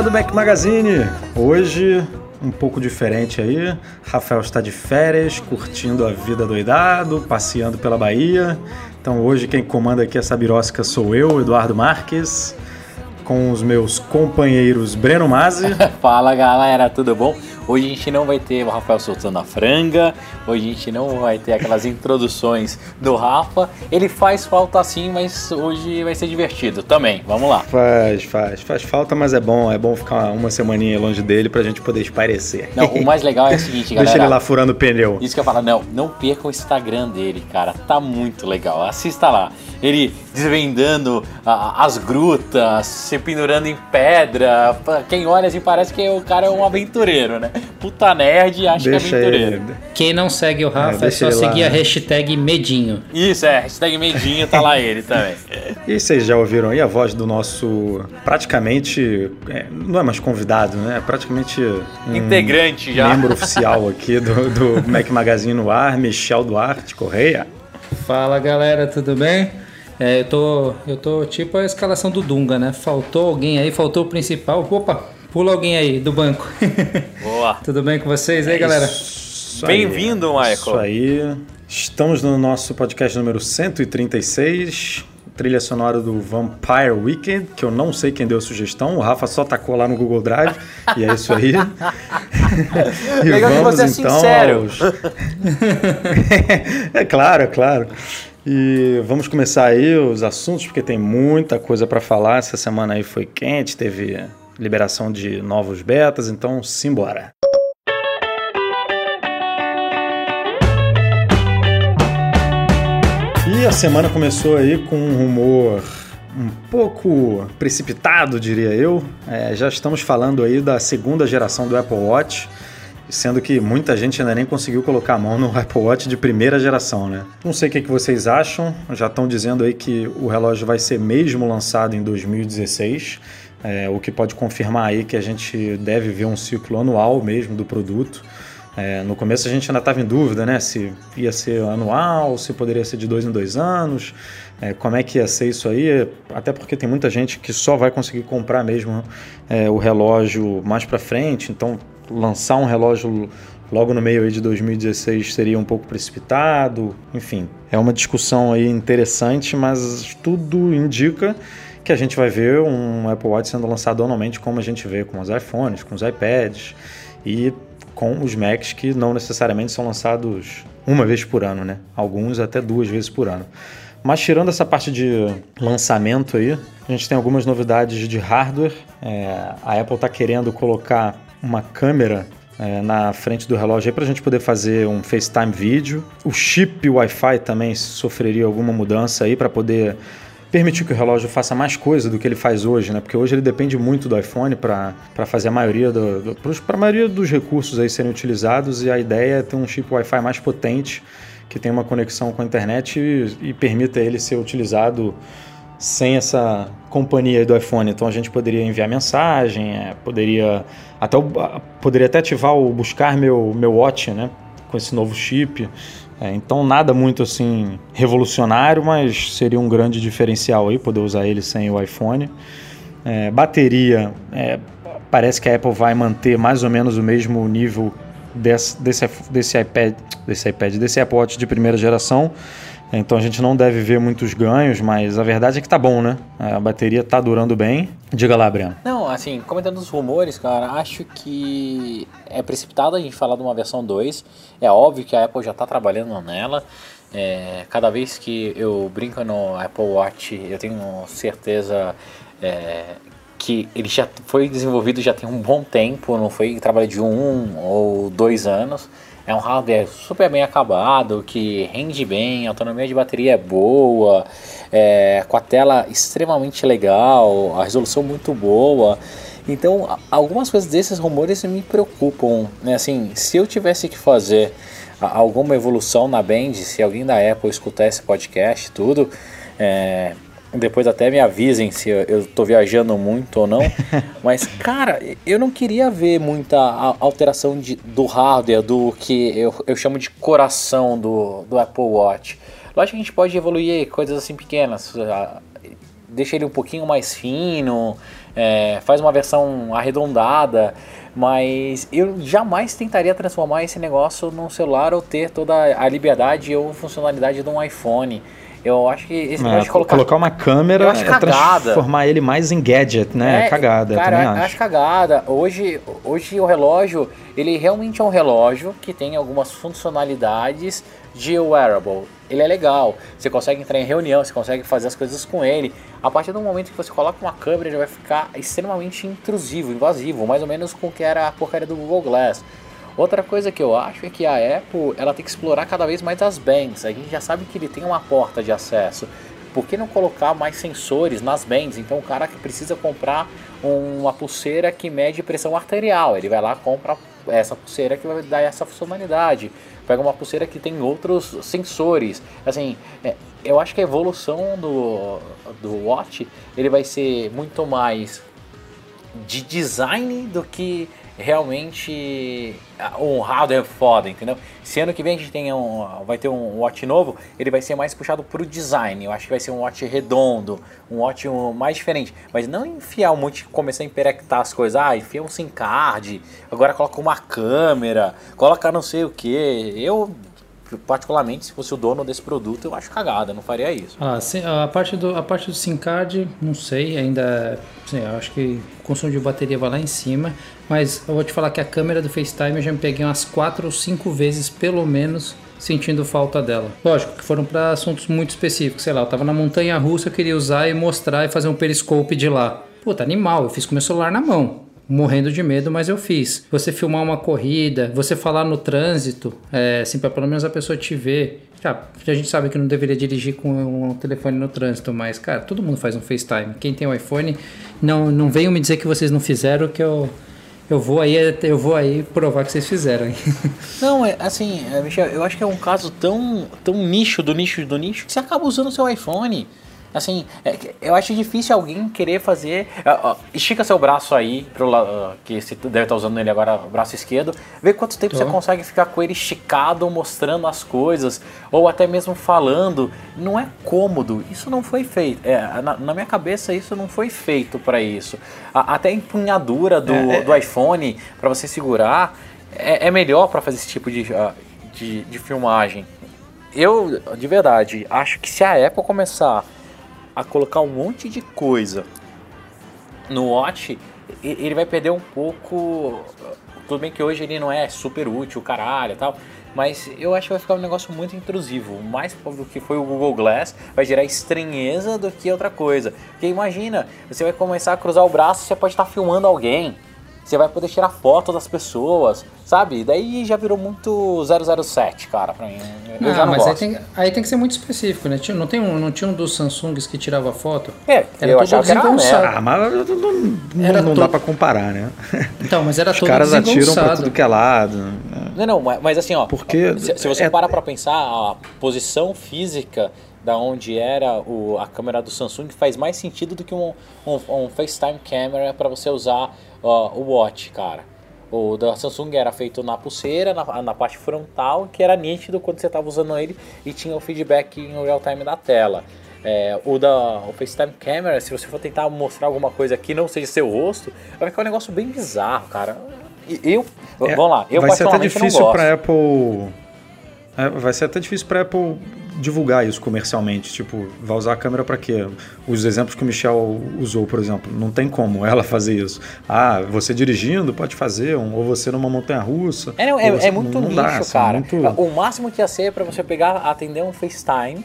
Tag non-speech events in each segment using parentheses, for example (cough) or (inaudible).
Galera do Mac Magazine! Hoje um pouco diferente aí. Rafael está de férias, curtindo a vida doidado, passeando pela Bahia. Então hoje quem comanda aqui essa birosca sou eu, Eduardo Marques, com os meus companheiros Breno Mazzi. (laughs) Fala galera, tudo bom? Hoje a gente não vai ter o Rafael soltando a franga, hoje a gente não vai ter aquelas introduções do Rafa. Ele faz falta sim, mas hoje vai ser divertido também. Vamos lá. Faz, faz, faz falta, mas é bom, é bom ficar uma semaninha longe dele pra gente poder esparecer. Não, o mais legal é o seguinte, (laughs) galera. Deixa ele lá furando pneu. Isso que eu falo, não, não perca o Instagram dele, cara. Tá muito legal. Assista lá. Ele desvendando a, as grutas, se pendurando em pedra. Quem olha assim parece que o cara é um aventureiro, né? Puta nerd acha deixa que é aventureiro. Ele. Quem não segue o Rafa é, é só seguir lá. a hashtag Medinho. Isso, é, hashtag Medinho, tá lá ele também. (laughs) E vocês já ouviram aí a voz do nosso praticamente. É, não é mais convidado, né? É praticamente. Um Integrante já. Membro oficial aqui do, do Mac Magazine no ar, Michel Duarte Correia. Fala galera, tudo bem? É, eu tô, eu tô tipo a escalação do Dunga, né? Faltou alguém aí, faltou o principal. Opa, pula alguém aí do banco. (laughs) Boa. Tudo bem com vocês aí, é galera? Bem-vindo, Michael. Isso aí. Estamos no nosso podcast número 136, trilha sonora do Vampire Weekend, que eu não sei quem deu a sugestão, o Rafa só tacou lá no Google Drive, e é isso aí. (laughs) e Legal vamos que você é então sincero. Aos... (laughs) é claro, é claro. E vamos começar aí os assuntos, porque tem muita coisa para falar. Essa semana aí foi quente, teve liberação de novos betas, então simbora. E a semana começou aí com um rumor um pouco precipitado, diria eu. É, já estamos falando aí da segunda geração do Apple Watch sendo que muita gente ainda nem conseguiu colocar a mão no (laughs) Apple Watch de primeira geração, né? Não sei o que, vocês acham, já estão dizendo aí que o relógio vai ser mesmo lançado em 2016, é, o que pode confirmar aí que a gente deve ver um ciclo anual mesmo do produto. É, no começo a gente ainda estava em dúvida, né? Se ia ser anual, se poderia ser de dois em dois anos, é, como é que ia ser isso aí? Até porque tem muita gente que só vai conseguir comprar mesmo é, o relógio mais para frente, então lançar um relógio logo no meio de 2016 seria um pouco precipitado. Enfim, é uma discussão aí interessante, mas tudo indica que a gente vai ver um Apple Watch sendo lançado anualmente, como a gente vê com os iPhones, com os iPads e com os Macs que não necessariamente são lançados uma vez por ano, né? Alguns até duas vezes por ano. Mas tirando essa parte de lançamento aí, a gente tem algumas novidades de hardware. É, a Apple está querendo colocar uma câmera é, na frente do relógio para a gente poder fazer um FaceTime vídeo. O chip Wi-Fi também sofreria alguma mudança aí para poder permitir que o relógio faça mais coisa do que ele faz hoje, né? Porque hoje ele depende muito do iPhone para fazer a maioria do, para a maioria dos recursos aí serem utilizados e a ideia é ter um chip Wi-Fi mais potente que tenha uma conexão com a internet e, e permita ele ser utilizado sem essa companhia do iPhone. Então a gente poderia enviar mensagem, é, poderia até poderia até ativar o buscar meu meu watch, né, com esse novo chip. É, então nada muito assim revolucionário, mas seria um grande diferencial aí poder usar ele sem o iPhone. É, bateria, é, parece que a Apple vai manter mais ou menos o mesmo nível desse, desse, desse iPad, desse iPad, desse Apple Watch de primeira geração. Então a gente não deve ver muitos ganhos, mas a verdade é que tá bom, né? A bateria tá durando bem. Diga lá, Breno. Não, assim, comentando os rumores, cara, acho que é precipitado a gente falar de uma versão 2. É óbvio que a Apple já tá trabalhando nela. É, cada vez que eu brinco no Apple Watch, eu tenho certeza é, que ele já foi desenvolvido já tem um bom tempo, não foi trabalho de um ou dois anos. É um hardware super bem acabado, que rende bem, a autonomia de bateria é boa, é, com a tela extremamente legal, a resolução muito boa. Então, algumas coisas desses rumores me preocupam. Né? Assim, se eu tivesse que fazer alguma evolução na Band, se alguém da Apple escutar esse podcast, tudo, é, depois até me avisem se eu estou viajando muito ou não. (laughs) Mas, cara, eu não queria ver muita alteração de, do hardware, do que eu, eu chamo de coração do, do Apple Watch. Lógico que a gente pode evoluir coisas assim pequenas. Deixa ele um pouquinho mais fino, é, faz uma versão arredondada, mas eu jamais tentaria transformar esse negócio num celular ou ter toda a liberdade ou funcionalidade de um iPhone. Eu acho que esse é, de colocar, colocar uma câmera é transformar ele mais em gadget, né? É, cagada, cara, também acho. acho cagada. Hoje, hoje o relógio, ele realmente é um relógio que tem algumas funcionalidades de wearable. Ele é legal, você consegue entrar em reunião, você consegue fazer as coisas com ele. A partir do momento que você coloca uma câmera, ele vai ficar extremamente intrusivo, invasivo, mais ou menos com o que era a porcaria do Google Glass. Outra coisa que eu acho é que a Apple ela tem que explorar cada vez mais as bands. A gente já sabe que ele tem uma porta de acesso. Por que não colocar mais sensores nas bands? Então o cara que precisa comprar uma pulseira que mede pressão arterial, ele vai lá compra essa pulseira que vai dar essa funcionalidade. Pega uma pulseira que tem outros sensores. Assim, é, eu acho que a evolução do, do Watch ele vai ser muito mais de design do que realmente um hardware foda, entendeu? Se ano que vem a gente tem um, vai ter um watch novo, ele vai ser mais puxado pro design. Eu acho que vai ser um watch redondo, um watch mais diferente. Mas não enfiar um monte, começar a emperectar as coisas. Ah, enfia um SIM card, agora coloca uma câmera, coloca não sei o que. Eu particularmente, se fosse o dono desse produto, eu acho cagada, não faria isso. Ah, a parte do a parte do SIM card, não sei, ainda, acho que o consumo de bateria vai lá em cima, mas eu vou te falar que a câmera do FaceTime eu já me peguei umas 4 ou 5 vezes pelo menos sentindo falta dela. Lógico que foram para assuntos muito específicos, sei lá, eu tava na montanha russa, eu queria usar e mostrar e fazer um periscope de lá. Puta, animal, eu fiz com meu celular na mão morrendo de medo, mas eu fiz. Você filmar uma corrida, você falar no trânsito, é, assim, para pelo menos a pessoa te ver. Já, a gente sabe que não deveria dirigir com um telefone no trânsito, mas, cara, todo mundo faz um FaceTime. Quem tem um iPhone, não, não venham me dizer que vocês não fizeram, que eu, eu vou aí, eu vou aí provar que vocês fizeram. (laughs) Não, é assim, é, Michel, eu acho que é um caso tão, tão nicho do nicho do nicho que você acaba usando o seu iPhone. Assim, é, eu acho difícil alguém querer fazer. Estica seu braço aí, pro que você deve estar usando ele agora, o braço esquerdo. Vê quanto tempo você consegue ficar com ele esticado, mostrando as coisas, ou até mesmo falando. Não é cômodo. Isso não foi feito. É, na, na, minha cabeça, isso não foi feito para isso. A, até a empunhadura do, é, é, do iPhone, para você segurar, é, é melhor para fazer esse tipo de, de, de filmagem. Eu, de verdade, acho que se a Apple começar a colocar um monte de coisa no Watch, ele vai perder um pouco. Tudo bem que hoje ele não é super útil, caralho e tal. Mas eu acho que vai ficar um negócio muito intrusivo. Mais do que foi o Google Glass, vai gerar estranheza do que outra coisa. Porque imagina, você vai começar a cruzar o braço, você pode estar filmando alguém. Você vai poder tirar foto das pessoas, sabe? Daí já virou muito 007, cara, pra mim. Eu não, já não mas gosto. Aí tem, aí tem que ser muito específico, né? Não, tem um, não tinha um dos Samsungs que tirava foto? É, era eu achava que era Ah, mas não, não, era não dá pra comparar, né? Então, mas era Os todo caras atiram pra tudo que é lado. Não, não, mas assim, ó. Porque se, se você é, parar pra pensar, a posição física da onde era o, a câmera do Samsung faz mais sentido do que um, um, um FaceTime camera para você usar uh, o Watch, cara. O da Samsung era feito na pulseira, na, na parte frontal, que era nítido quando você estava usando ele e tinha o feedback em real time da tela. É, o da o FaceTime Camera, se você for tentar mostrar alguma coisa que não seja seu rosto, vai ficar um negócio bem bizarro, cara. Eu, é, vamos lá, eu vai ser até difícil para Apple. É, vai ser até difícil para Apple divulgar isso comercialmente? Tipo, vai usar a câmera para quê? Os exemplos que o Michel usou, por exemplo, não tem como ela fazer isso. Ah, você dirigindo pode fazer, um, ou você numa montanha russa. É, é, você, é muito não, não dá, assim, cara. Muito... O máximo que ia ser é para você pegar, atender um FaceTime,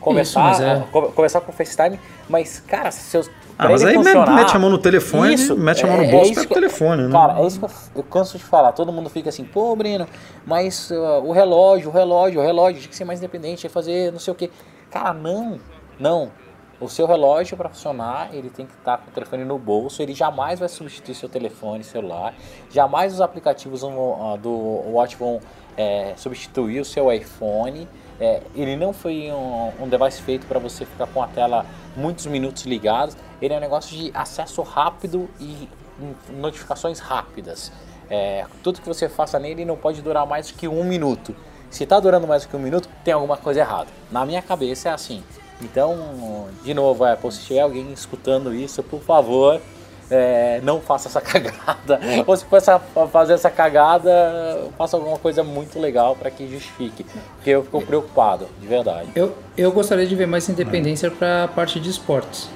começar, isso, é. conversar com o FaceTime, mas, cara, se Ah, mas aí funcionar, mete a mão no telefone, isso, mete a mão no é, bolso é, é pega o telefone, né? Cara, é isso que eu, eu, canso de falar. Todo mundo fica assim, pô, Breno, mas uh, o relógio, o relógio, o relógio, tinha que ser mais independente, fazer não sei o quê. Cara, não, não. O seu relógio para funcionar, ele tem que estar tá com o telefone no bolso, ele jamais vai substituir seu telefone celular, jamais os aplicativos uh, do Watch vão é, substituir o seu iPhone. É, ele não foi um, um device feito para você ficar com a tela muitos minutos ligados. Ele é um negócio de acesso rápido e notificações rápidas. É, tudo que você faça nele não pode durar mais que um minuto. Se está durando mais que um minuto, tem alguma coisa errada. Na minha cabeça é assim. Então, de novo, Apple, se tiver alguém escutando isso, por favor, é, não faça essa (laughs) cagada. Ou se for fazer essa cagada, faça alguma coisa muito legal para que justifique. Porque eu fico preocupado, de verdade. Eu, eu gostaria de ver mais independência para a parte de esportes.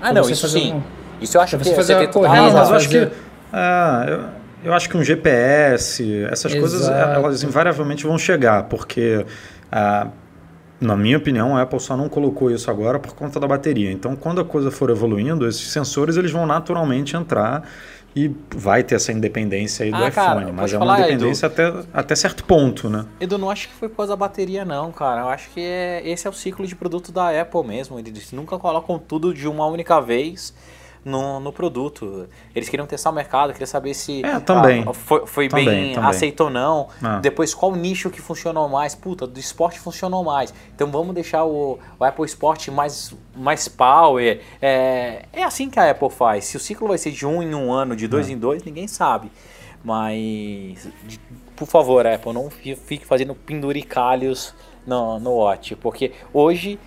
Ah, não, isso sim. Um, isso eu acho que você fazer uma corrida, não, mas eu acho que. Ah, eu, eu acho que um GPS, essas Exato. coisas, elas invariavelmente vão chegar, porque. Ah, na minha opinião, a Apple só não colocou isso agora por conta da bateria. Então, quando a coisa for evoluindo, esses sensores eles vão naturalmente entrar e vai ter essa independência aí do ah, iPhone. Cara, mas é uma independência até, até certo ponto, né? Edu, não acho que foi por causa da bateria, não, cara. Eu acho que é, esse é o ciclo de produto da Apple mesmo. Eles nunca colocam tudo de uma única vez no, no produto. Eles queriam testar o mercado, queriam saber se é, também. Ah, foi, foi também, bem também. aceito ou não. Ah. Depois, qual nicho que funcionou mais? Puta, do esporte funcionou mais. Então vamos deixar o, o Apple Sport mais, mais power. É, é assim que a Apple faz. Se o ciclo vai ser de um em um ano, de dois ah. em dois, ninguém sabe. Mas, por favor, Apple, não fique fazendo penduricalhos no, no Watch. Porque hoje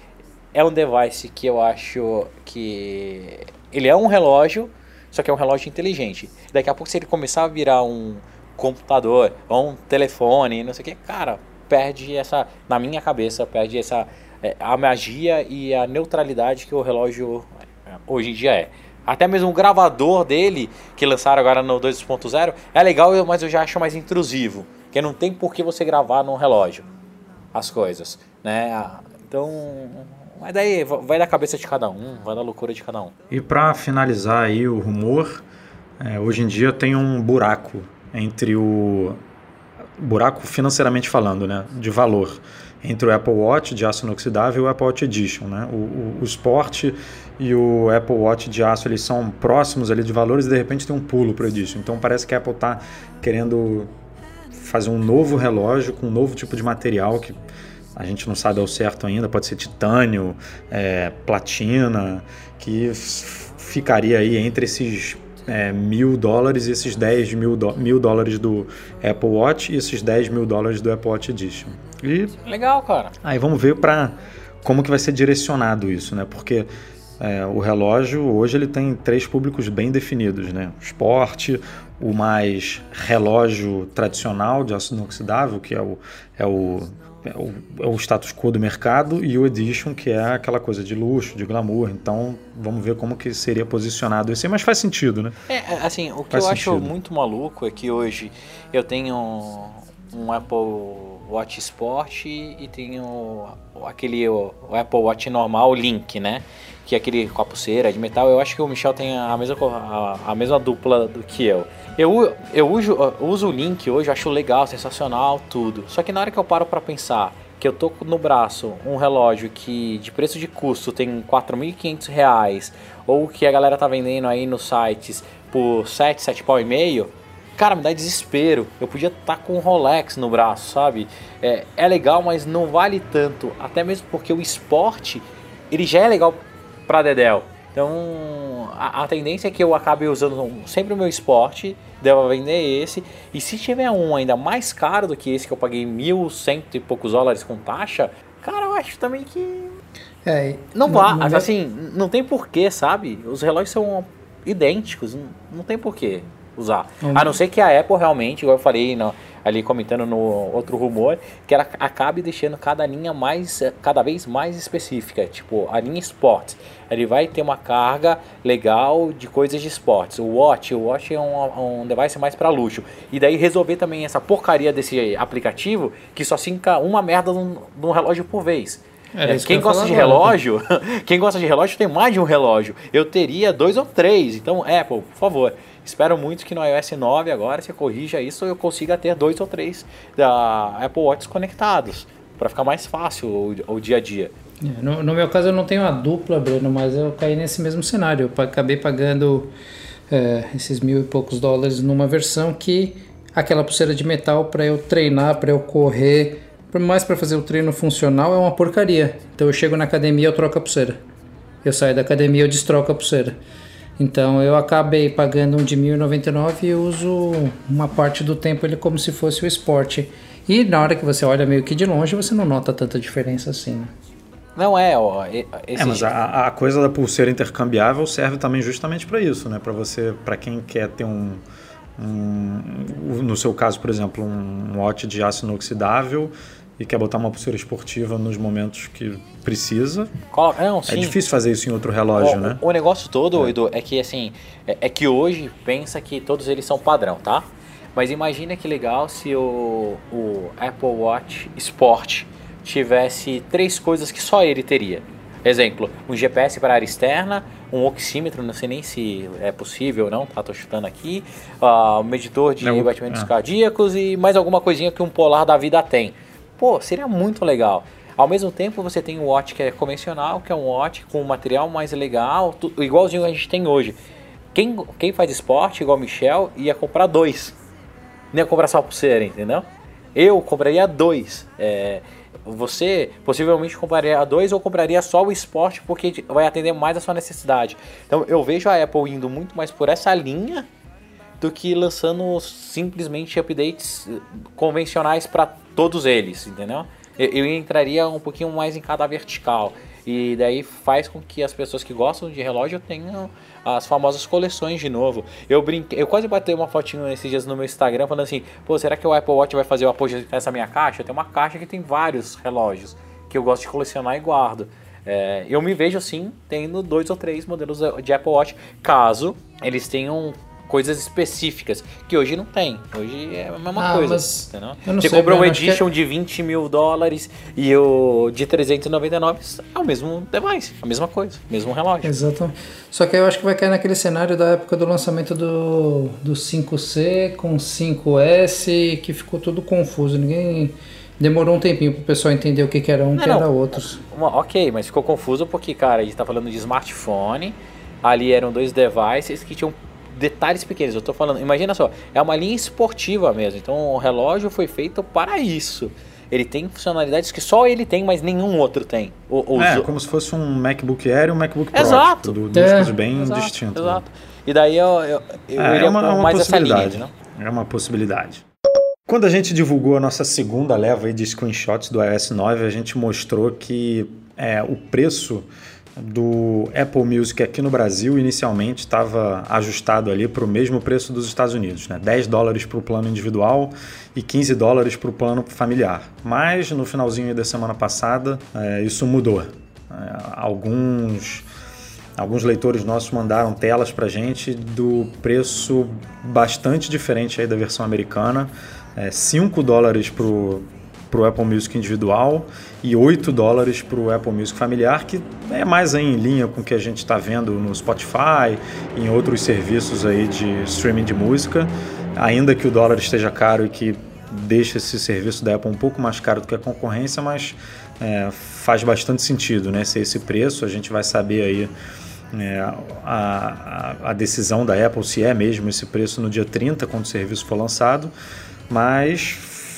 é um device que eu acho que ele é um relógio, só que é um relógio inteligente. Daqui a pouco, se ele começar a virar um computador ou um telefone, não sei o que, cara, perde essa, na minha cabeça, perde essa é, a magia e a neutralidade que o relógio é, hoje em dia é. Até mesmo o gravador dele, que lançaram agora no 2.0, é legal, mas eu já acho mais intrusivo. Porque não tem por que você gravar num relógio as coisas, né? Então, mas daí vai da cabeça de cada um, vai da loucura de cada um. E para finalizar aí o rumor, é, hoje em dia tem um buraco entre o buraco financeiramente falando, né, de valor entre o Apple Watch de aço inoxidável e o Apple Watch Edition, né? O, o, o Sport e o Apple Watch de aço eles são próximos ali de valores e de repente tem um pulo para o Edition. Então parece que a Apple está querendo fazer um novo relógio com um novo tipo de material que a gente não sabe ao certo ainda, pode ser titânio, é, platina, que ficaria aí entre esses é, mil dólares e esses 10 mil, mil dólares do Apple Watch e esses 10 mil dólares do Apple Watch Edition. E Legal, cara. Aí vamos ver para como que vai ser direcionado isso, né? Porque é, o relógio hoje ele tem três públicos bem definidos, né? O esporte, o mais relógio tradicional de aço inoxidável, que é o, é o é o, é o, status quo do mercado e o Edition, que é aquela coisa de luxo, de glamour. Então, vamos ver como que seria posicionado esse, mas faz sentido, né? É, assim, o que faz eu sentido. acho muito maluco é que hoje eu tenho um Apple Watch Sport e tenho aquele o, Apple Watch normal Link, né? Que é aquele com a pulseira de metal. Eu acho que o Michel tem a mesma, a, a mesma dupla do que eu. Eu, eu, uso, uso o Link hoje, acho legal, sensacional, tudo. Só que na hora que eu paro para pensar que eu tô no braço um relógio que de preço de custo tem R$ 4.500 ou que a galera tá vendendo aí nos sites por 7, 7 pau e meio, cara, me dá desespero. Eu podia estar tá com um Rolex no braço, sabe? É, é legal, mas não vale tanto, até mesmo porque o esporte ele já é legal para Dedel. Então a, a, tendência é que eu acabe usando sempre o meu esporte, devo vender esse. E se tiver um ainda mais caro do que esse que eu paguei mil cento e poucos dólares com taxa, cara, eu acho também que. É, não, vá, assim, não tem porquê, sabe? Os relógios são idênticos, não, não tem porquê usar. A não ser que a Apple realmente, igual eu falei no, ali comentando no outro rumor, que ela acabe deixando cada linha mais, cada vez mais específica. Tipo, a linha Sport, ele vai ter uma carga legal de coisas de esportes. O Watch, o Watch é um, um device mais para luxo. E daí resolver também essa porcaria desse aplicativo que só sinca uma merda num, num relógio por vez. É, que quem ia gosta de agora. relógio, (laughs) quem gosta de relógio tem mais de um relógio. Eu teria dois ou três. Então, Apple, por favor, espero muito que no iOS 9 agora você corrija isso e eu consiga ter dois ou três da Apple Watch conectados. Para ficar mais fácil o, o dia a dia. É, No, no meu caso eu não tenho a dupla, Bruno, mas eu caí nesse mesmo cenário. Eu acabei pagando é, esses mil e poucos dólares numa versão que aquela pulseira de metal para eu treinar, para eu correr, mais para fazer o treino funcional é uma porcaria. Então eu chego na academia eu troco a pulseira. Eu saio da academia eu destroco a pulseira. Então eu acabei pagando um de 1.099 e uso uma parte do tempo ele como se fosse o esporte. E na hora que você olha meio que de longe, você não nota tanta diferença assim. Né? Não é, ó. e- Esse É, mas a, a coisa da pulseira intercambiável serve também justamente para isso, né? Para você, para quem quer ter um, um- no seu caso, por exemplo, um watch de aço inoxidável e quer botar uma pulseira esportiva nos momentos que precisa. Coloca- Não, É difícil fazer isso em outro relógio, o, né? o negócio todo, Edu, é que assim, é, é que hoje pensa que todos eles são padrão, tá? Mas imagina que legal se o, o Apple Watch Sport tivesse três coisas que só ele teria. Exemplo, um GPS para área externa, um oxímetro, não sei nem se é possível ou não, tá? Tô chutando aqui. ah, um medidor de Não, batimentos é. cardíacos e mais alguma coisinha que um polar da vida tem. Pô, seria muito legal. Ao mesmo tempo, você tem um watch que é convencional, que é um watch com um material mais legal, tu- igualzinho a gente tem hoje. Quem, quem faz esporte, igual o Michel, ia comprar dois. Não ia comprar só a pulseira, entendeu? Eu compraria dois. É, você possivelmente compraria dois ou compraria só o esporte porque vai atender mais a sua necessidade. Então eu vejo a Apple indo muito mais por essa linha do que lançando simplesmente updates eh, convencionais para todos eles, entendeu? Eu, entraria um pouquinho mais em cada vertical. E daí faz com que as pessoas que gostam de relógio tenham as famosas coleções de novo. Eu brinquei, eu quase bati uma fotinho esses dias no meu Instagram falando assim, pô, será que o Apple Watch vai fazer o apoio nessa minha caixa? Tenho uma caixa que tem vários relógios que eu gosto de colecionar e guardo. É, eu me vejo assim, tendo dois ou três modelos de Apple Watch, caso eles tenham coisas específicas, que hoje não tem. Hoje é a mesma Ah, coisa. mas Você sei, comprou um é- Edition de 20 mil dólares e o de 399 é o mesmo device, a mesma coisa, mesmo relógio. Exato. Só que eu acho que vai cair naquele cenário da época do lançamento do, do 5C com 5S, que ficou tudo confuso. Ninguém. Demorou um tempinho pro pessoal entender o que, que era um e o que Não, era outros. Uma- ok, mas ficou confuso porque, cara, a gente tá falando de smartphone, ali eram dois devices que tinham detalhes pequenos. Eu tô falando, imagina só, é uma linha esportiva mesmo, então o relógio foi feito para isso. Ele tem funcionalidades que só ele tem, mas nenhum outro tem. O, os- É, como se fosse um MacBook Air e um MacBook Pro. Exato. tipo, Duas É. bem Exato, distintas. né? Exato. E daí eu, eu, eu É, iria é uma, com é uma mais essa linha, possibilidade. entendeu? É uma possibilidade. Quando a gente divulgou a nossa segunda leva aí de screenshots do iOS 9, a gente mostrou que é, o preço do Apple Music aqui no Brasil inicialmente estava ajustado ali para o mesmo preço dos Estados Unidos, né? 10 dólares para o plano individual e 15 dólares para o plano familiar. Mas no finalzinho da semana passada é, isso mudou. É, alguns Alguns leitores nossos mandaram telas para gente do preço bastante diferente aí da versão americana. É, 5 dólares Apple Music individual e 8 dólares para o Apple Music familiar, que é mais em linha com o que a gente está vendo no Spotify e em outros serviços aí de streaming de música. Ainda que o dólar esteja caro e que deixa esse serviço da Apple um pouco mais caro do que a concorrência, mas é, faz bastante sentido né, ser esse preço. A gente vai saber aí é, a, a, a decisão da Apple se é mesmo esse preço no dia 30, quando o serviço for lançado, mas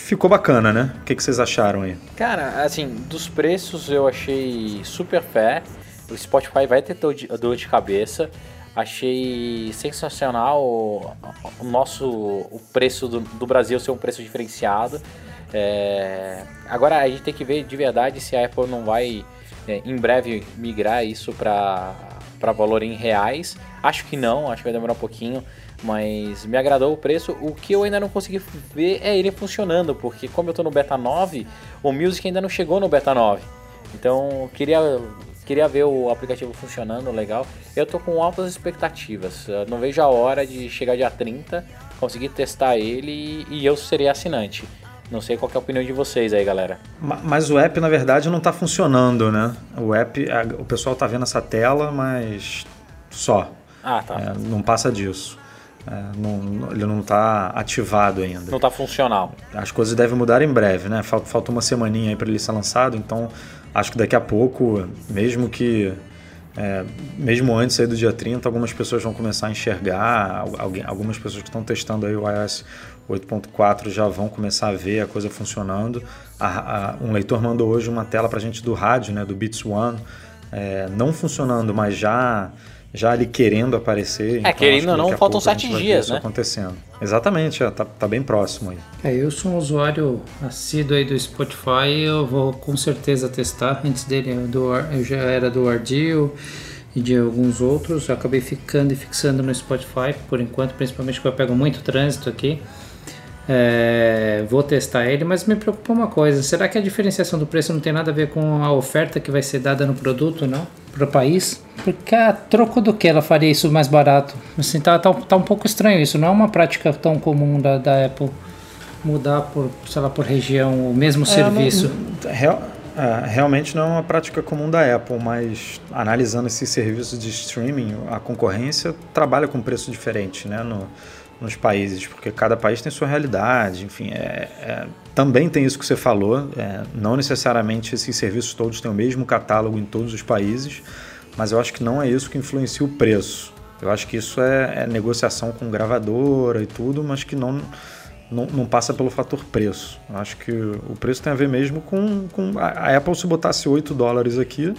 ficou bacana, né? O que, que vocês acharam aí? Cara, assim, dos preços eu achei super fé. O Spotify vai ter dor de, cabeça. Achei sensacional o nosso o preço do, do Brasil ser um preço diferenciado. É, agora a gente tem que ver de verdade se a Apple não vai é, em breve migrar isso para valor em reais. Acho que não, acho que vai demorar um pouquinho, mas me agradou o preço. O que eu ainda não consegui ver é ele funcionando, porque como eu estou no beta 9, o Music ainda não chegou no beta 9. Então queria queria ver o aplicativo funcionando legal. Eu tô com altas expectativas. Eu não vejo a hora de chegar dia 30, conseguir testar ele e eu serei assinante. Não sei qual é a opinião de vocês aí, galera. Mas o app, na verdade, não está funcionando, né? O app, o pessoal está vendo essa tela, mas só. Ah, tá. É, não passa disso. É, não, ele não está ativado ainda. Não está funcional. As coisas devem mudar em breve, né? Falta, falta uma semaninha aí para ele ser lançado, então acho que daqui a pouco, mesmo que é, mesmo antes aí do dia 30, algumas pessoas vão começar a enxergar, alguém, algumas pessoas que estão testando aí o iOS 8.4 já vão começar a ver a coisa funcionando. A, a, um leitor mandou hoje uma tela para a gente do rádio, né, do Beats One, é, não funcionando, mas já já ali querendo aparecer. É, então querendo ou não, faltam sete dias, né? acontecendo. Exatamente, é, tá, tá bem próximo aí. É, eu sou um usuário assíduo aí do Spotify, eu vou com certeza testar. Antes dele do, eu já era do Ardil e de alguns outros, eu acabei ficando e fixando no Spotify por enquanto, principalmente porque eu pego muito trânsito aqui. É, vou testar ele, mas me preocupa uma coisa: será que a diferenciação do preço não tem nada a ver com a oferta que vai ser dada no produto, não? Para o país? Porque a troco do que ela faria isso mais barato? Assim, tá, tá, tá um pouco estranho isso, não é uma prática tão comum da, da Apple mudar por, sei lá, por região o mesmo é, serviço. Não, real, é, realmente não é uma prática comum da Apple, mas analisando esses serviços de streaming, a concorrência trabalha com preço diferente, né? No, nos países, porque cada país tem sua realidade, enfim, é, é, também tem isso que você falou, é, não necessariamente esses serviços todos têm o mesmo catálogo em todos os países, mas eu acho que não é isso que influencia o preço. Eu acho que isso é, é negociação com gravadora e tudo, mas que não, não, não, passa pelo fator preço. Eu acho que o preço tem a ver mesmo com, com a Apple se botasse 8 dólares aqui,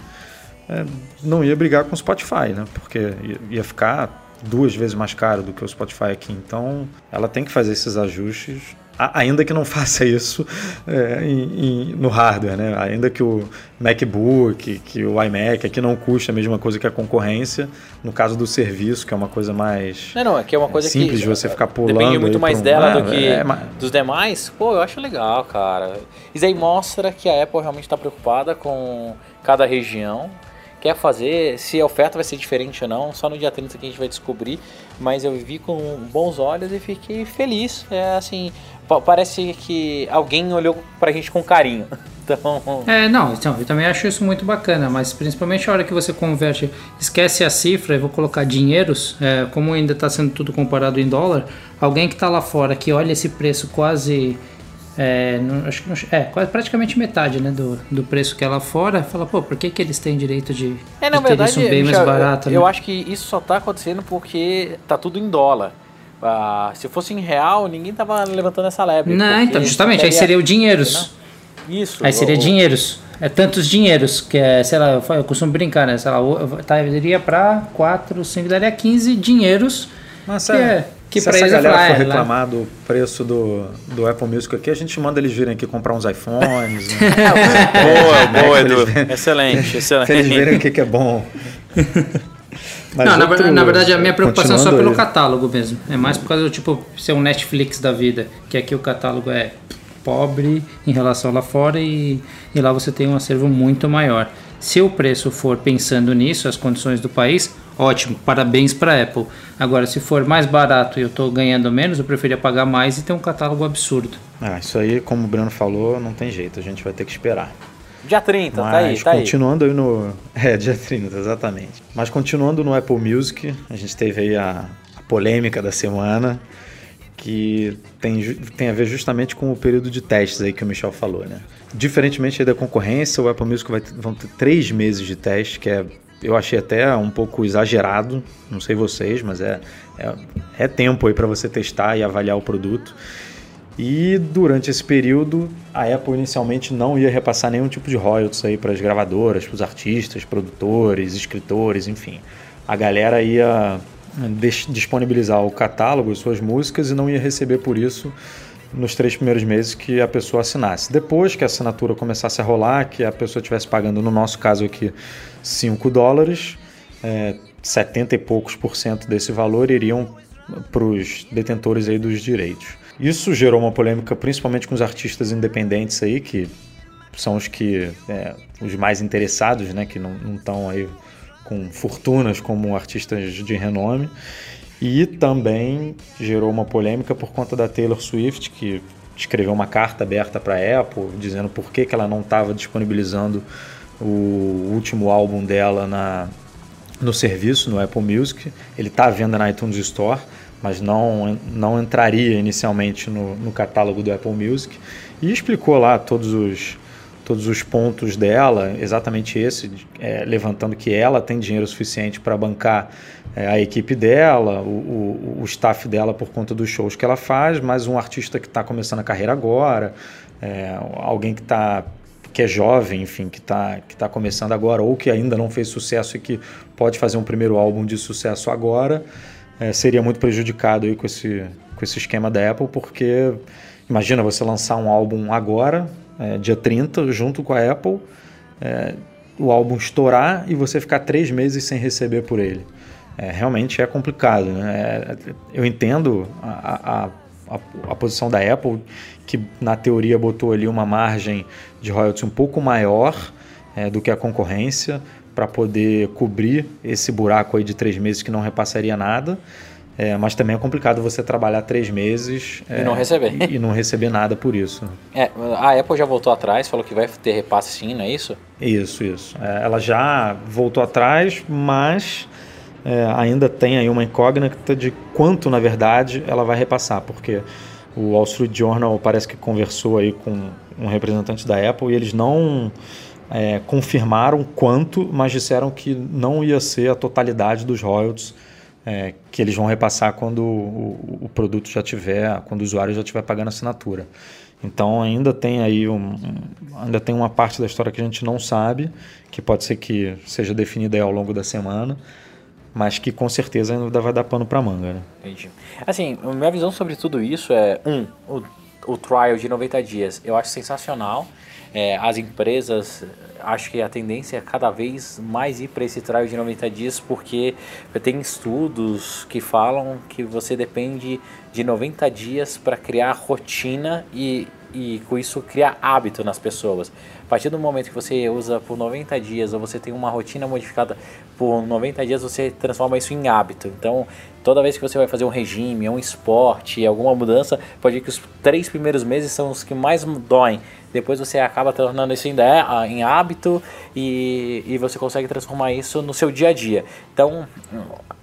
é, não ia brigar com o Spotify, né? Porque ia, ia ficar duas vezes mais caro do que o Spotify aqui. Então, ela tem que fazer esses ajustes, ainda que não (laughs) faça isso é, em, em, no hardware, né? Ainda que o MacBook, que o iMac aqui não custe a mesma coisa que a concorrência, no caso do serviço, que é uma coisa mais não, não, é que é uma coisa simples que, de você ficar pulando. Depende muito mais um, dela do que é, dos demais. Pô, eu acho legal, cara. Isso aí mostra que a Apple realmente está preocupada com cada região quer fazer, se a oferta vai ser diferente ou não, só no dia 30 que a gente vai descobrir, mas eu vi com bons olhos e fiquei feliz. É assim, parece que alguém olhou pra gente com carinho. (laughs) Então... É, não, então, eu também acho isso muito bacana, mas principalmente a hora que você converte, esquece a cifra e vou colocar dinheiros, é, como ainda está sendo tudo comparado em dólar, alguém que está lá fora que olha esse preço quase é, não, acho que não, é praticamente metade né, do, do preço que é lá fora. Fala, pô, por que, que eles têm direito de, é, na de ter verdade, isso bem mais barato? Eu, né? eu acho que isso só está acontecendo porque tá tudo em dólar. Ah, se fosse em real, ninguém tava levantando essa lebre. Não, então, justamente, aí seria o dinheiros. Isso. Aí seria dinheiros. É tantos dinheiros, que é, sei lá, eu, eu costumo brincar, né? Sei lá, tá, iria para 4, 5, daria 15 dinheiros. Mas que é, que Se essa galera for reclamar do preço do, do Apple Music aqui, a gente manda eles virem aqui comprar uns iPhones. né? (laughs) boa, boa, Edu. Excelente, (laughs) excelente. Pra eles verem o que, que é bom. (laughs) Mas não, outro, na, na, verdade a minha preocupação é só pelo aí. catálogo mesmo. É mais por causa do tipo ser um Netflix da vida, que aqui o catálogo é pobre em relação lá fora e, e lá você tem um acervo muito maior. Se o preço for pensando nisso, as condições do país, ótimo, parabéns para Apple. Agora, se for mais barato e eu estou ganhando menos, eu preferia pagar mais e ter um catálogo absurdo. Ah, isso aí, como o Bruno falou, não tem jeito, a gente vai ter que esperar. Dia 30, Mas, tá aí, tá continuando aí. aí no. (laughs) É, dia 30, exatamente. Mas continuando no Apple Music, a gente teve aí a, a polêmica da semana, que tem, tem a ver justamente com o período de testes aí que o Michel falou, né? Diferentemente da concorrência, o Apple Music vai ter, vão ter três meses de teste, que é eu achei até um pouco exagerado, não sei vocês, mas é, é, é tempo aí para você testar e avaliar o produto. E durante esse período, a Apple inicialmente não ia repassar nenhum tipo de royalties aí para as gravadoras, para os artistas, produtores, escritores, enfim. A galera ia disponibilizar o catálogo, suas músicas e não ia receber por isso nos três primeiros meses que a pessoa assinasse. Depois que a assinatura começasse a rolar, que a pessoa estivesse pagando, no nosso caso aqui, 5 dólares, é, 70 e poucos por cento desse valor iriam para os detentores aí dos direitos. Isso gerou uma polêmica principalmente com os artistas independentes aí, que são os que é, os mais interessados, né, que não estão aí com fortunas como artistas de renome. E também gerou uma polêmica por conta da Taylor Swift, que escreveu uma carta aberta para a Apple dizendo por que, que ela não estava disponibilizando o último álbum dela na, no serviço, no Apple Music. Ele está à venda na iTunes Store, mas não, não entraria inicialmente no, no catálogo do Apple Music. E explicou lá todos os, todos os pontos dela, exatamente esse, é, levantando que ela tem dinheiro suficiente para bancar é, a equipe dela, o, o, o, staff dela por conta dos shows que ela faz, mas um artista que está começando a carreira agora, é, alguém que está que é jovem, enfim, que está que tá começando agora ou que ainda não fez sucesso e que pode fazer um primeiro álbum de sucesso agora, é, seria muito prejudicado aí com esse, com esse esquema da Apple, porque imagina você lançar um álbum agora, é, dia 30, junto com a Apple, é, o álbum estourar e você ficar três meses sem receber por ele. É, realmente é complicado. Né? É, eu entendo a, a a, a, posição da Apple, que na teoria botou ali uma margem de royalties um pouco maior é, do que a concorrência para poder cobrir esse buraco aí de três meses que não repassaria nada. É, mas também é complicado você trabalhar três meses e não receber e, e, não receber nada por isso. É, a Apple já voltou atrás, falou que vai ter repasse sim, não é isso? Isso, isso. É, ela já voltou atrás, mas é, ainda tem aí uma incógnita de quanto, na verdade, ela vai repassar, porque o Wall Street Journal parece que conversou aí com um representante da Apple e eles não é, confirmaram quanto, mas disseram que não ia ser a totalidade dos royalties é, que eles vão repassar quando o, o, produto já tiver, quando o usuário já estiver pagando assinatura. Então ainda tem aí um, ainda tem uma parte da história que a gente não sabe, que pode ser que seja definida ao longo da semana mas que com certeza ainda vai dar pano para manga, né? Entendi. Assim, minha visão sobre tudo isso é, um, o, o trial de 90 dias eu acho sensacional. É, as empresas, acho que a tendência é cada vez mais ir para esse trial de 90 dias, porque tem estudos que falam que você depende de 90 dias para criar rotina e, e com isso criar hábito nas pessoas. A partir do momento que você usa por 90 dias ou você tem uma rotina modificada por 90 dias, você transforma isso em hábito. Então, toda vez que você vai fazer um regime, um esporte, alguma mudança, pode ver que os três primeiros meses são os que mais doem. Depois você acaba tornando isso em, em hábito e, e você consegue transformar isso no seu dia a dia. Então,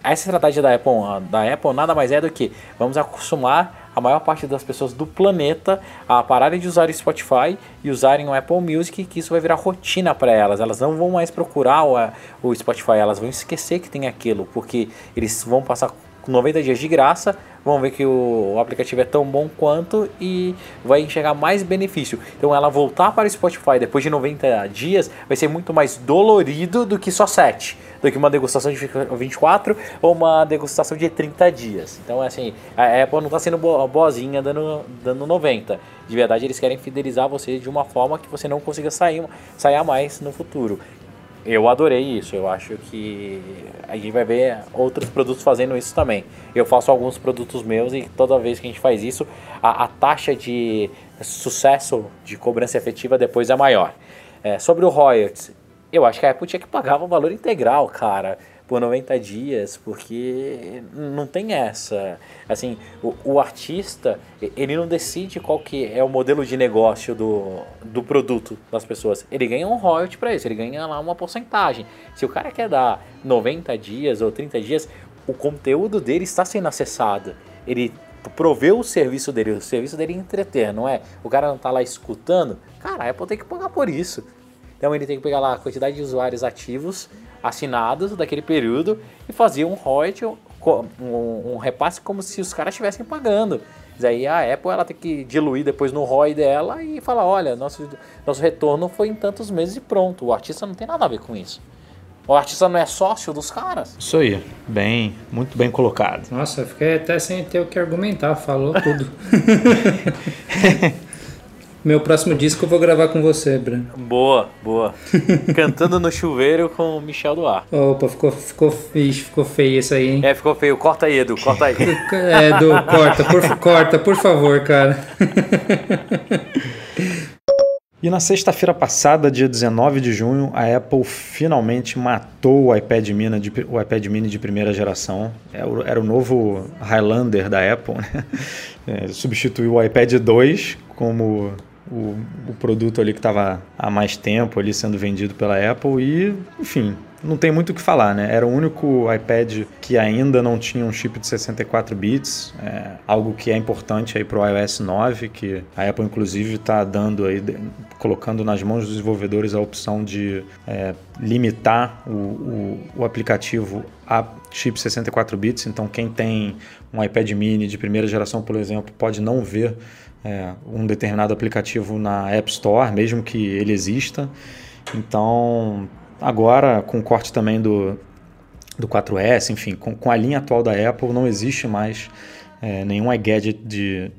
essa estratégia da Apple, da Apple nada mais é do que vamos acostumar a maior parte das pessoas do planeta a pararem de usar o Spotify e usarem o Apple Music, que isso vai virar rotina para elas. Elas não vão mais procurar o, o Spotify, elas vão esquecer que tem aquilo, porque eles vão passar 90 dias de graça, vão ver que o, aplicativo é tão bom quanto e vai enxergar mais benefício. Então ela voltar para o Spotify depois de 90 dias vai ser muito mais dolorido do que só 7 do que uma degustação de 24 ou uma degustação de 30 dias. Então, assim, a Apple não está sendo boazinha dando, dando 90. De verdade, eles querem fidelizar você de uma forma que você não consiga sair, sair mais no futuro. Eu adorei isso, eu acho que a gente vai ver outros produtos fazendo isso também. Eu faço alguns produtos meus e toda vez que a gente faz isso, a, a taxa de sucesso de cobrança efetiva depois é maior. É, sobre o royalties, eu acho que a Apple tinha que pagar o valor integral, cara, por 90 dias, porque não tem essa. Assim, o, o, artista, ele não decide qual que é o modelo de negócio do, do produto das pessoas. Ele ganha um royalty para isso, ele ganha lá uma porcentagem. Se o cara quer dar 90 dias ou 30 dias, o conteúdo dele está sendo acessado. Ele proveu o serviço dele, o serviço dele é entreter, não é? O cara não está lá escutando, cara, a Apple tem que pagar por isso. Então ele tem que pegar lá a quantidade de usuários ativos assinados daquele período e fazer um royalty, um, um repasse como se os caras estivessem pagando. Daí a Apple ela tem que diluir depois no ROI dela e falar, olha, nosso, nosso retorno foi em tantos meses e pronto. O artista não tem nada a ver com isso. O artista não é sócio dos caras? Isso aí, bem, muito bem colocado. Nossa, eu fiquei até sem ter o que argumentar, falou tudo. (laughs) Meu próximo disco eu vou gravar com você, Bran. Boa, boa. (laughs) Cantando no chuveiro com o Michel Duar. Opa, ficou, ficou, ficou feio isso aí, hein? É, ficou feio. Corta aí, Edu, corta aí. (laughs) é, Edu, corta, por, corta, por favor, cara. (laughs) E na sexta-feira passada, dia 19 de junho, a Apple finalmente matou o iPad Mini de, o iPad Mini de primeira geração. Era é o, era o novo Highlander da Apple, né? É, substituiu o iPad 2 como o, o produto ali que estava há mais tempo ali sendo vendido pela Apple e, enfim, não tem muito o que falar, né? Era o único iPad que ainda não tinha um chip de 64 bits, é, algo que é importante aí para o iOS 9, que a Apple inclusive está dando aí, colocando nas mãos dos desenvolvedores a opção de é, limitar o, o, o aplicativo a chip 64 bits. Então, quem tem um iPad Mini de primeira geração, por exemplo, pode não ver é, um determinado aplicativo na App Store, mesmo que ele exista. Então, agora com o corte também do, do 4S, enfim, com, com a linha atual da Apple, não existe mais é, nenhum iGadget de,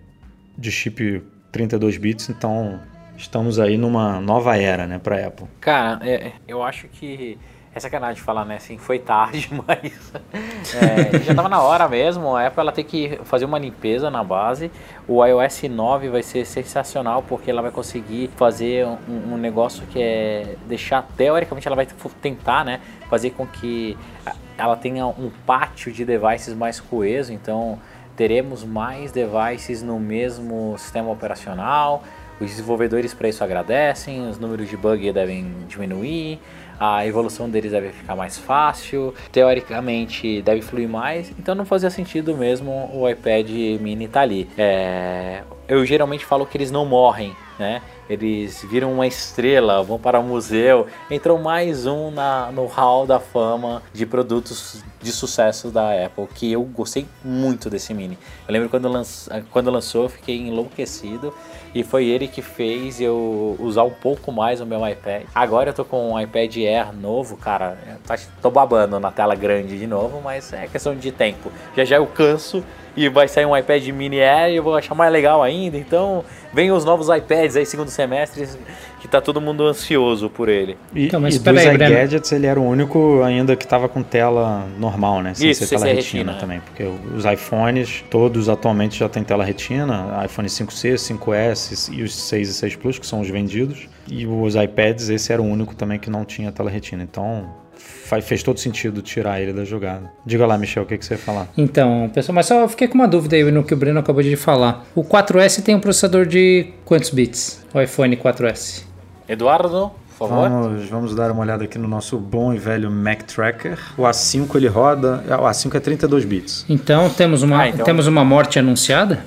de chip 32 bits, então estamos aí numa nova era né, para a Apple. Cara, é, eu acho que é sacanagem falar, né? Assim, foi tarde, (laughs) mas é, já estava na hora mesmo. A Apple ela tem que fazer uma limpeza na base. O iOS 9 vai ser sensacional porque ela vai conseguir fazer um, um negócio que é deixar, teoricamente, ela vai tentar, né? Fazer com que ela tenha um pátio de devices mais coeso. Então, teremos mais devices no mesmo sistema operacional. Os desenvolvedores para isso agradecem, os números de bug devem diminuir a evolução deles deve ficar mais fácil, teoricamente deve fluir mais, então não fazia sentido mesmo o iPad mini estar tá ali. É, eu geralmente falo que eles não morrem, né? Eles viram uma estrela, vão para o museu. Entrou mais um na, no hall da fama de produtos de sucesso da Apple, que eu gostei muito desse mini. Eu lembro quando, lanç, quando lançou, eu fiquei enlouquecido e foi ele que fez eu usar um pouco mais o meu iPad. Agora eu tô com um iPad Air novo, cara, tô babando na tela grande de novo, mas é questão de tempo. Já já eu canso e vai sair um iPad mini Air e eu vou achar mais legal ainda. Então, vem os novos iPads aí segundo semestre que tá todo mundo ansioso por ele. E, então, mas e dos aí, iGadgets ele era o único ainda que tava com tela normal, né? Sem Isso, ser tela retina, retina, também, é. porque os iPhones todos atualmente já tem tela retina, iPhone 5C, 5S e os 6 e 6 Plus que são os vendidos, e os iPads esse era o único também que não tinha tela retina. Então, fez todo sentido tirar ele da jogada. Diga lá, Michel, o que, que você ia falar? Então, pessoal, mas só fiquei com uma dúvida aí no que o Breno acabou de falar. O 4S tem um processador de quantos bits? O iPhone 4S? Eduardo, por favor. Vamos, vamos dar uma olhada aqui no nosso bom e velho Mac Tracker. O A5 ele roda. O A5 é 32 bits. Então temos uma, ah, então... Temos uma morte anunciada?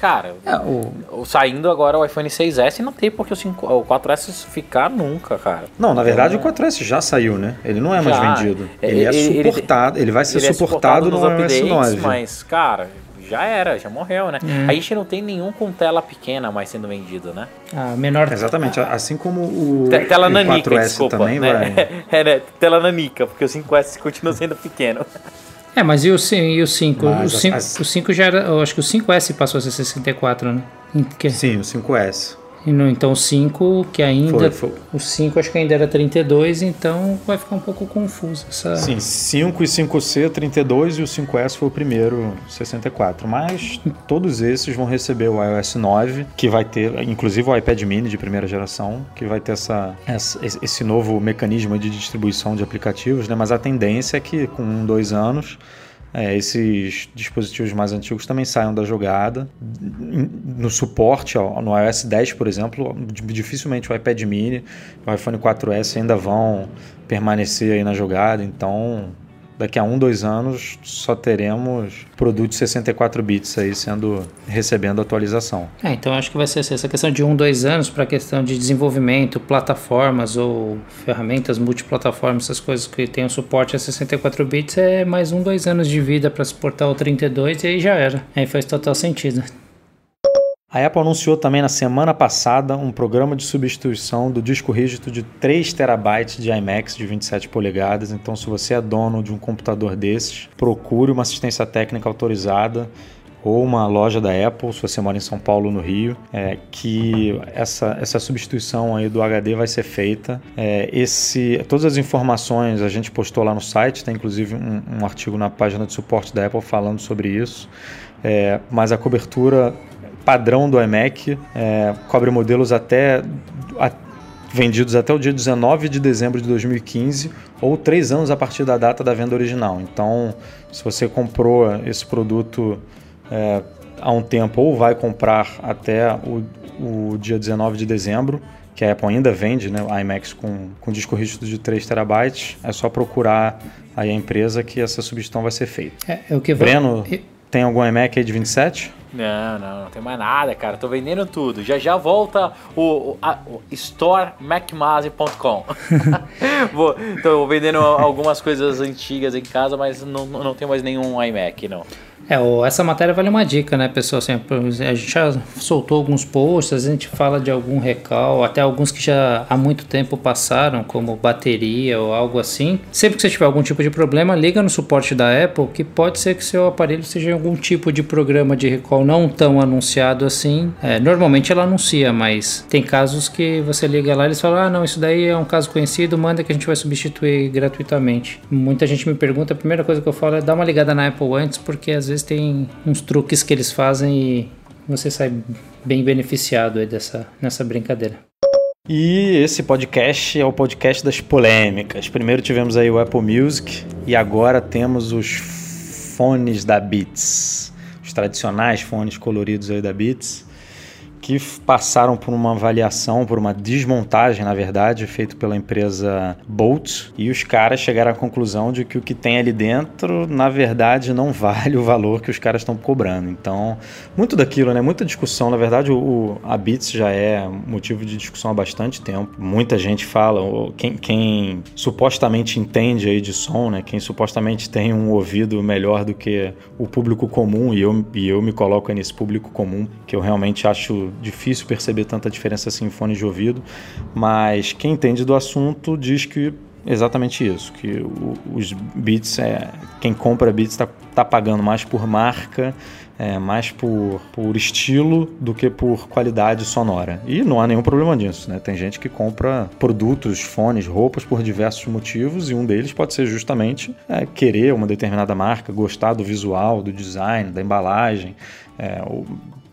Cara, é, o... saindo agora o iPhone 6S não tem porque o, 5, o 4S ficar nunca, cara. Não, na verdade o 4S já saiu, né? Ele não é mais já. vendido. Ele, é ele é suportado, ele, ele vai ser ele suportado, é suportado no iOS 9. Mas, cara, já era, já morreu, né? Hum. A gente não tem nenhum com tela pequena mais sendo vendido, né? Ah, menor. Exatamente, assim como o, tela o nanica, 4S desculpa, também né? vai. (laughs) é, né? Tela nanica, porque o 5S continua sendo pequeno. (laughs) É, mas e o, e o 5? o 5, as... o 5 já era. Eu acho que o 5S passou a ser 64, né? Que... Sim, o 5S. No, então o 5, que ainda. Foi, foi. O 5 acho que ainda era 32, então vai ficar um pouco confuso. Essa... Sim, 5 e 5C, 32 e o 5S foi o primeiro, 64. Mas todos esses vão receber o iOS 9, que vai ter, inclusive o iPad mini de primeira geração, que vai ter essa, essa esse novo mecanismo de distribuição de aplicativos, né? Mas a tendência é que com um, dois anos é, esses dispositivos mais antigos também saiam da jogada. No suporte, ó, no iOS 10, por exemplo, dificilmente o iPad mini o iPhone 4S ainda vão permanecer aí na jogada, então daqui a um, dois anos só teremos produtos 64 bits aí sendo recebendo atualização. É, então acho que vai ser assim, essa questão de um, dois anos para a questão de desenvolvimento, plataformas ou ferramentas multiplataformas, essas coisas que tem o suporte a 64 bits é mais um, dois anos de vida para suportar o 32 e aí já era. Aí faz total sentido. A Apple anunciou também na semana passada um programa de substituição do disco rígido de 3 terabytes de IMAX de 27 polegadas. Então, se você é dono de um computador desses, procure uma assistência técnica autorizada ou uma loja da Apple, se você mora em São Paulo, no Rio, é, que essa, essa substituição aí do HD vai ser feita. É, esse, todas as informações a gente postou lá no site, tem inclusive um, um artigo na página de suporte da Apple falando sobre isso. É, mas a cobertura padrão do iMac, é, cobre modelos até a, vendidos até o dia 19 de dezembro de 2015 ou três anos a partir da data da venda original. Então, se você comprou esse produto é, há um tempo ou vai comprar até o, o dia 19 de dezembro, que a Apple ainda vende, né, iMacs com, com disco rígido de 3 terabytes, é só procurar aí a empresa que essa substituição vai ser feita. É, é o que Breno, tem algum iMac aí de 27? Não, não, não tem mais nada, cara. Tô vendendo tudo. Já já volta o, o, a, o storemacmase.com. (laughs) tô vendendo algumas coisas antigas em casa, mas não, não tenho mais nenhum iMac, não. É, essa matéria vale uma dica, né, pessoal? Assim, a gente já soltou alguns posts, a gente fala de algum recal, até alguns que já há muito tempo passaram, como bateria ou algo assim. Sempre que você tiver algum tipo de problema, liga no suporte da Apple, que pode ser que seu aparelho seja algum tipo de programa de recall não tão anunciado assim. É, normalmente ela anuncia, mas tem casos que você liga lá e eles falam: ah, não, isso daí é um caso conhecido, manda que a gente vai substituir gratuitamente. Muita gente me pergunta, a primeira coisa que eu falo é dar uma ligada na Apple antes, porque às vezes vezes tem uns truques que eles fazem e você sai bem beneficiado aí dessa, nessa brincadeira. E esse podcast é o podcast das polêmicas. Primeiro tivemos aí o Apple Music e agora temos os fones da Beats. Os tradicionais fones coloridos aí da Beats que passaram por uma avaliação, por uma desmontagem, na verdade, feito pela empresa Bolt, e os caras chegaram à conclusão de que o que tem ali dentro, na verdade, não vale o valor que os caras estão cobrando. Então, muito daquilo, né? Muita discussão, na verdade, o, a Beats já é motivo de discussão há bastante tempo. Muita gente fala, quem, quem supostamente entende aí de som, né? Quem supostamente tem um ouvido melhor do que o público comum, e eu, e eu me coloco nesse público comum, que eu realmente acho difícil perceber tanta diferença assim em fones de ouvido, mas quem entende do assunto diz que exatamente isso, que os Beats, é, quem compra Beats está tá pagando mais por marca, é, mais por, por estilo do que por qualidade sonora. E não há nenhum problema nisso, né? Tem gente que compra produtos, fones, roupas por diversos motivos e um deles pode ser justamente é, querer uma determinada marca, gostar do visual, do design, da embalagem, é,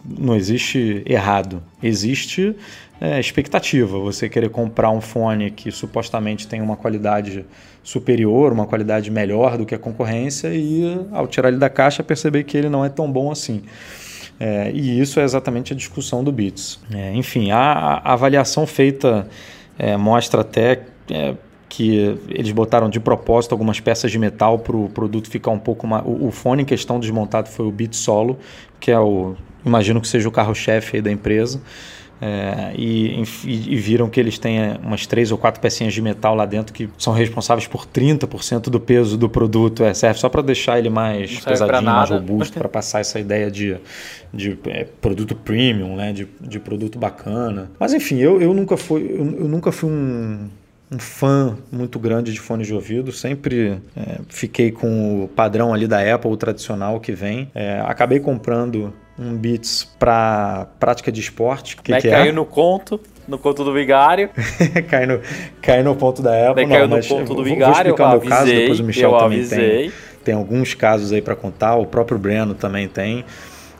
não existe errado, existe é, expectativa. Você querer comprar um fone que supostamente tem uma qualidade superior, uma qualidade melhor do que a concorrência e ao tirar ele da caixa perceber que ele não é tão bom assim. É, e isso é exatamente a discussão do Beats. É, enfim, a, a, avaliação feita é, mostra até é, que eles botaram de propósito algumas peças de metal para o produto ficar um pouco mais. O, o fone em questão desmontado foi o Beat Solo, que é o imagino que seja o carro-chefe da empresa. É, e, e, viram que eles têm é, umas três ou quatro pecinhas de metal lá dentro que são responsáveis por 30% do peso do produto. É, serve só para deixar ele mais pesadinho, mais robusto, para passar essa ideia de, de é, produto premium, né, de, de produto bacana. Mas enfim, eu, eu nunca fui, eu, eu nunca fui um um fã muito grande de fones de ouvido, sempre é, fiquei com o padrão ali da Apple, o tradicional que vem. É, acabei comprando um Beats para prática de esporte. Que, que caiu é? no conto, no conto do vigário. (laughs) cai, no, cai no ponto da Apple. Não, caiu no conto do vigário. Vou explicar o meu caso, depois o Michel também avisei. tem. Tem alguns casos aí para contar, o próprio Breno também tem.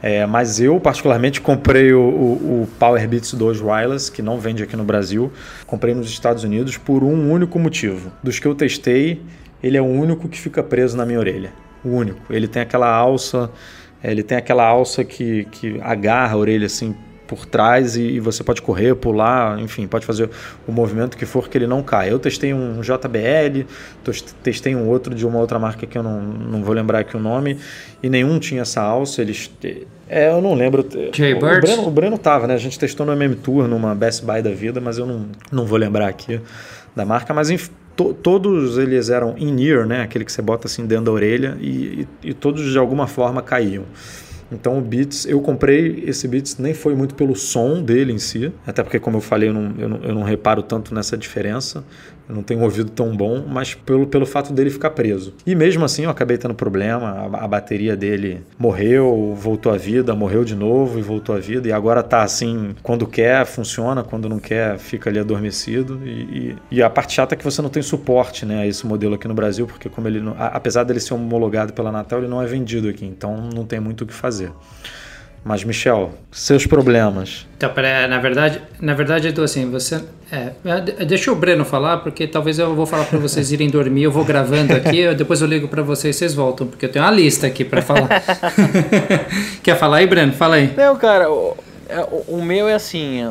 É, mas eu, particularmente, comprei o, o, o, Power Beats 2 Wireless, que não vende aqui no Brasil. Comprei nos Estados Unidos por um único motivo. Dos que eu testei, ele é o único que fica preso na minha orelha. O único. Ele tem aquela alça ele tem aquela alça que, que agarra a orelha assim por trás e, e, você pode correr, pular, enfim, pode fazer o movimento que for que ele não cai. Eu testei um JBL, testei um outro de uma outra marca que eu não, não vou lembrar aqui o nome, e nenhum tinha essa alça. Eles. É, eu não lembro. Jaybird? O Breno, o Breno tava, né? A gente testou no MM Tour, numa Best Buy da vida, mas eu não, não vou lembrar aqui da marca, mas to, todos eles eram in-ear, né? aquele que você bota assim dentro da orelha, e, e, e todos de alguma forma caíam. Então o Beats, eu comprei esse Beats, nem foi muito pelo som dele em si, até porque, como eu falei, eu não, eu não, eu não reparo tanto nessa diferença eu não tenho um ouvido tão bom, mas pelo, pelo fato dele ficar preso. E mesmo assim eu acabei tendo problema, a, a, bateria dele morreu, voltou à vida, morreu de novo e voltou à vida, e agora tá assim, quando quer funciona, quando não quer fica ali adormecido. E, e, e a parte chata é que você não tem suporte né, a esse modelo aqui no Brasil, porque como ele, apesar dele ser homologado pela Natal, ele não é vendido aqui, então não tem muito o que fazer. Mas, Michel, seus problemas. Então, pera, na verdade, na verdade, Edu, assim, você. É, é deixa o Breno falar, porque talvez eu vou falar para vocês irem dormir, eu vou gravando aqui, eu, depois eu ligo para vocês e vocês voltam, porque eu tenho uma lista aqui para falar. (laughs) Quer falar aí, Breno? Fala aí. Não, cara, o, é, o, o meu é assim,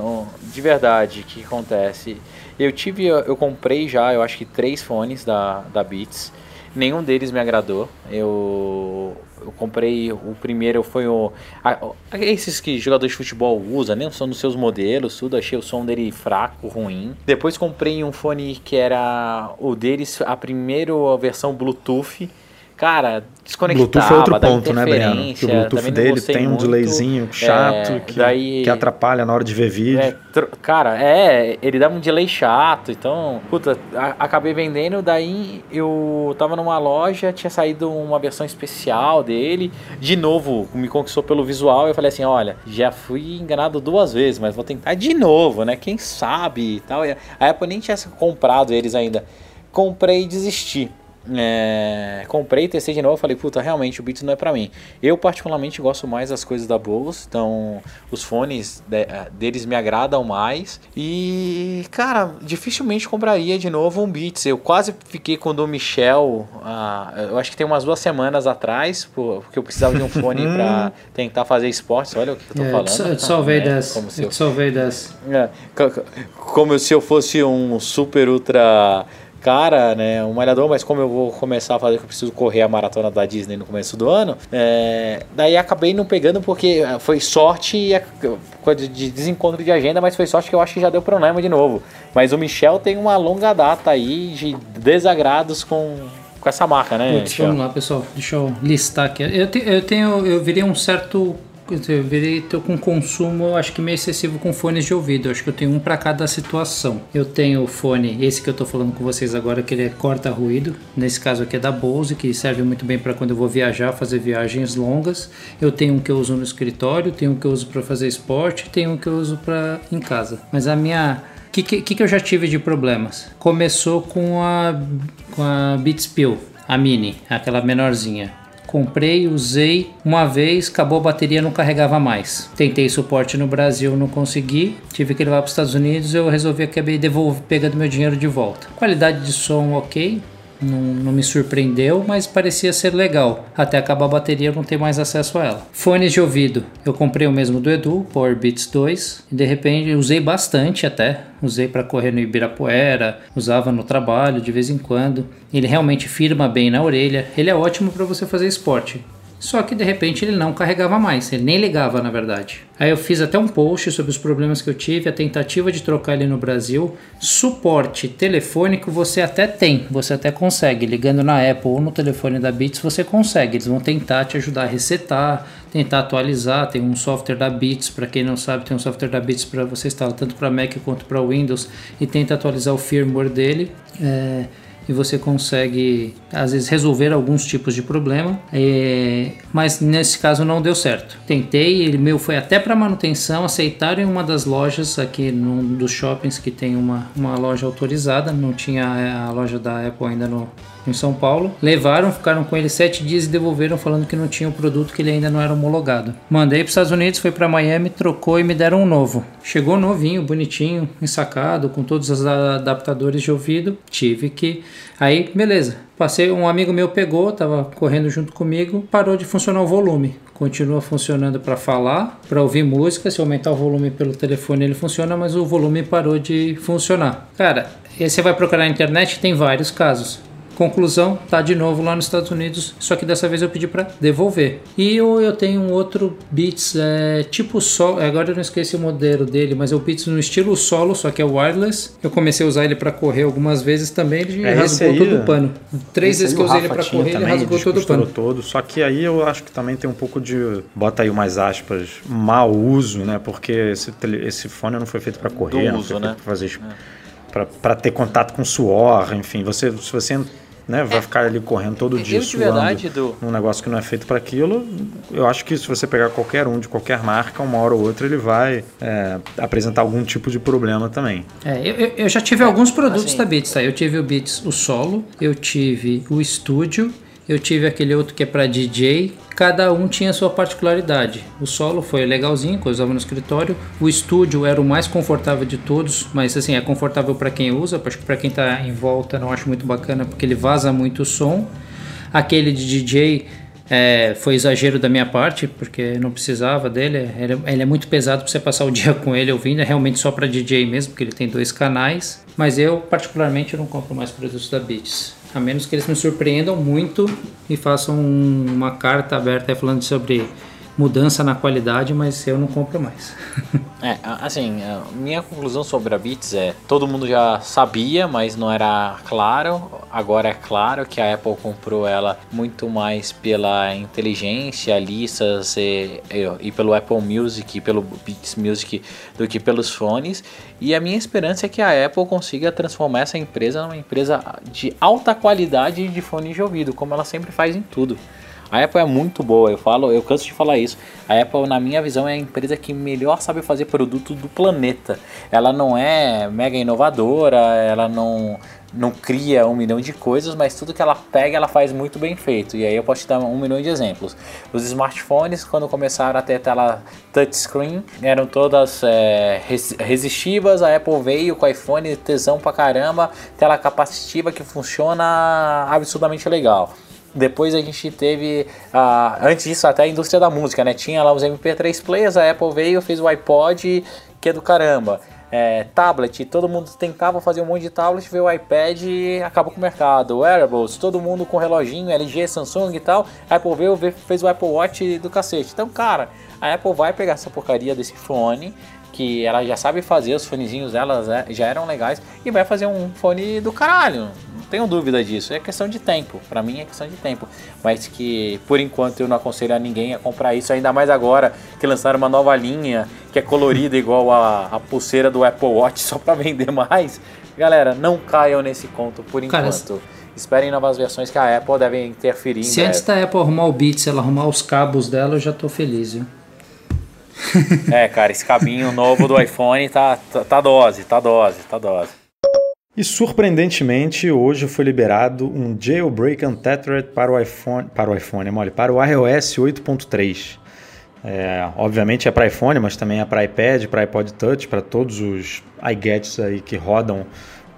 de verdade, o que acontece? Eu tive, eu comprei já, eu acho que três fones da, da Beats. Nenhum deles me agradou. Eu, eu comprei o primeiro foi o a, esses que jogadores de futebol usam, né? São dos seus modelos, tudo. Achei o som dele fraco, ruim. Depois comprei um fone que era o deles, a primeira versão Bluetooth Cara, desconectava, Bluetooth é outro ponto, né, Breno? Que o Bluetooth dele tem um delayzinho chato é, que, daí, que atrapalha na hora de ver vídeo. É, cara, é, ele dá um delay chato, então, puta, a, acabei vendendo, daí eu tava numa loja, tinha saído uma versão especial dele, de novo, me conquistou pelo visual, eu falei assim, olha, já fui enganado duas vezes, mas vou tentar de novo, né, quem sabe e tal. A Apple nem tinha comprado eles ainda. Comprei e desisti. É, comprei, testei de novo, falei, puta, realmente o Beats não é pra mim. Eu particularmente gosto mais das coisas da Bose, então os fones de, é, deles me agradam mais. E, cara, dificilmente compraria de novo um Beats. Eu quase fiquei com o do Michel, ah, eu acho que tem umas duas semanas atrás, porque eu precisava de um fone (laughs) pra tentar fazer esportes. Olha o que eu tô yeah, falando. All é, como se eu, é, como se eu fosse um super ultra cara, né, um malhador, mas como eu vou começar a fazer que eu preciso correr a maratona da Disney no começo do ano, é, daí acabei não pegando porque é, foi sorte e coisa de desencontro de agenda, mas foi sorte que eu acho que já deu problema de novo. Mas o Michel tem uma longa data aí de desagrados com com essa marca, né? Putz, vamos lá, pessoal. Deixa eu listar aqui. Eu, te, eu tenho, eu virei um certo eu virei tô com consumo, acho que meio excessivo com fones de ouvido. acho que eu tenho um para cada situação. Eu tenho o fone, esse que eu tô falando com vocês agora, que ele é corta ruído. Nesse caso aqui é da Bose, que serve muito bem para quando eu vou viajar, fazer viagens longas. Eu tenho um que eu uso no escritório, tenho um que eu uso para fazer esporte, tenho um que eu uso para em casa. Mas a minha o que, que, que eu já tive de problemas? Começou com a, com a Beats Pill, a Mini, aquela menorzinha comprei, usei uma vez, acabou a bateria, não carregava mais. Tentei suporte no Brasil, não consegui, tive que levar para os Estados Unidos, eu resolvi acabar devolver, pegando meu dinheiro de volta. Qualidade de som ok, não, não, me surpreendeu, mas parecia ser legal. Até acabar a bateria eu não ter mais acesso a ela. Fones de ouvido. Eu comprei o mesmo do Edu, Power Beats 2. E de repente usei bastante até. Usei para correr no Ibirapuera, usava no trabalho de vez em quando. Ele realmente firma bem na orelha. Ele é ótimo para você fazer esporte. Só que de repente ele não carregava mais, ele nem ligava na verdade. Aí eu fiz até um post sobre os problemas que eu tive, a tentativa de trocar ele no Brasil. Suporte telefônico você até tem, você até consegue. Ligando na Apple ou no telefone da Beats você consegue. Eles vão tentar te ajudar a resetar, tentar atualizar. Tem um software da Beats, para quem não sabe, tem um software da Beats para você instalar tanto para Mac quanto para Windows e tenta atualizar o firmware dele. É, e você consegue às vezes resolver alguns tipos de problema, é, mas nesse caso não deu certo. Tentei, ele meu foi até para manutenção, aceitaram em uma das lojas aqui num dos shoppings que tem uma, uma loja autorizada, não tinha a loja da Apple ainda no, em São Paulo. Levaram, ficaram com ele sete dias e devolveram falando que não tinha o produto, que ele ainda não era homologado. Mandei para os Estados Unidos, foi para Miami, trocou e me deram um novo. Chegou novinho, bonitinho, ensacado, com todos os adaptadores de ouvido. Tive que. Aí, beleza. Passei, um amigo meu pegou, tava correndo junto comigo, parou de funcionar o volume. Continua funcionando para falar, para ouvir música. Se aumentar o volume pelo telefone, ele funciona, mas o volume parou de funcionar. Cara, você vai procurar na internet, tem vários casos. Conclusão, tá de novo lá nos Estados Unidos, só que dessa vez eu pedi para devolver. E eu, eu tenho um outro Beats é, tipo solo, agora eu não esqueci o modelo dele, mas é o Beats no estilo solo, só que é wireless. Eu comecei a usar ele para correr algumas vezes também, ele é, rasgou aí, todo o pano. Três vezes que eu usei ele para correr, também, ele rasgou todo o pano. Todo, só que aí eu acho que também tem um pouco de, bota aí umas aspas, mau uso, né? Porque esse, esse fone não foi feito para correr, Do não foi feito né? para fazer... É para ter contato com suor, enfim, você se você né, vai é. ficar ali correndo todo dia de verdade, do... num negócio que não é feito para aquilo, eu acho que se você pegar qualquer um de qualquer marca, uma hora ou outra ele vai é, apresentar algum tipo de problema também. É, eu, eu já tive alguns produtos assim, da Beats, tá? Eu tive o Beats o Solo, eu tive o Studio eu tive aquele outro que é para DJ. Cada um tinha sua particularidade. O solo foi legalzinho, que eu usava no escritório. O estúdio era o mais confortável de todos, mas assim, é confortável para quem usa, acho que para quem tá em volta não acho muito bacana porque ele vaza muito o som. Aquele de DJ é, foi exagero da minha parte, porque não precisava dele. Ele, ele é muito pesado para você passar o (laughs) dia com ele ouvindo. É realmente só para DJ mesmo, porque ele tem dois canais. Mas eu, particularmente, não compro mais produtos da Beats. A menos que eles me surpreendam muito e façam uma carta aberta falando sobre mudança na qualidade, mas eu não compro mais. (laughs) é, assim, minha conclusão sobre a Beats é: todo mundo já sabia, mas não era claro. Agora é claro que a Apple comprou ela muito mais pela inteligência, listas e, e, e pelo Apple Music, e pelo Beats Music do que pelos fones. E a minha esperança é que a Apple consiga transformar essa empresa numa empresa de alta qualidade de fone de ouvido, como ela sempre faz em tudo. A Apple é muito boa, eu falo, eu canso de falar isso. A Apple, na minha visão, é a empresa que melhor sabe fazer produto do planeta. Ela não é mega inovadora, ela não não cria um milhão de coisas, mas tudo que ela pega ela faz muito bem feito. E aí eu posso te dar um milhão de exemplos. Os smartphones, quando começaram a ter tela touchscreen, eram todas é, resistivas. A Apple veio com o iPhone, tesão pra caramba, tela capacitiva que funciona absurdamente legal. Depois a gente teve, antes disso, até a indústria da música, né? Tinha lá os MP3 players, a Apple veio, fez o iPod, que é do caramba. É, tablet, todo mundo tentava fazer um monte de tablet, veio o iPad e acabou com o mercado. Wearables, todo mundo com reloginho, LG, Samsung e tal. A Apple veio, fez o Apple Watch do cacete. Então, cara, a Apple vai pegar essa porcaria desse fone, que ela já sabe fazer, os fonezinhos dela já eram legais, e vai fazer um fone do caralho tenho dúvida disso. É questão de tempo. Para mim é questão de tempo. Mas que por enquanto eu não aconselho a ninguém a comprar isso, ainda mais agora que lançaram uma nova linha que é colorida (laughs) igual a, a pulseira do Apple Watch só para vender mais. Galera, não caiam nesse conto por enquanto. Cara, Esperem novas versões que a Apple deve interferir. Se antes da Apple arrumar o Beats, ela arrumar os cabos dela, eu já tô feliz, viu? é, cara, esse cabinho novo do iPhone tá, tá, tá dose, tá dose, tá dose. E surpreendentemente, hoje foi liberado um jailbreak untethered para o iPhone, para o iPhone, mole, para o iOS 8.3. É, obviamente é para iPhone, mas também é para iPad, para iPod Touch, para todos os iGadgets aí que rodam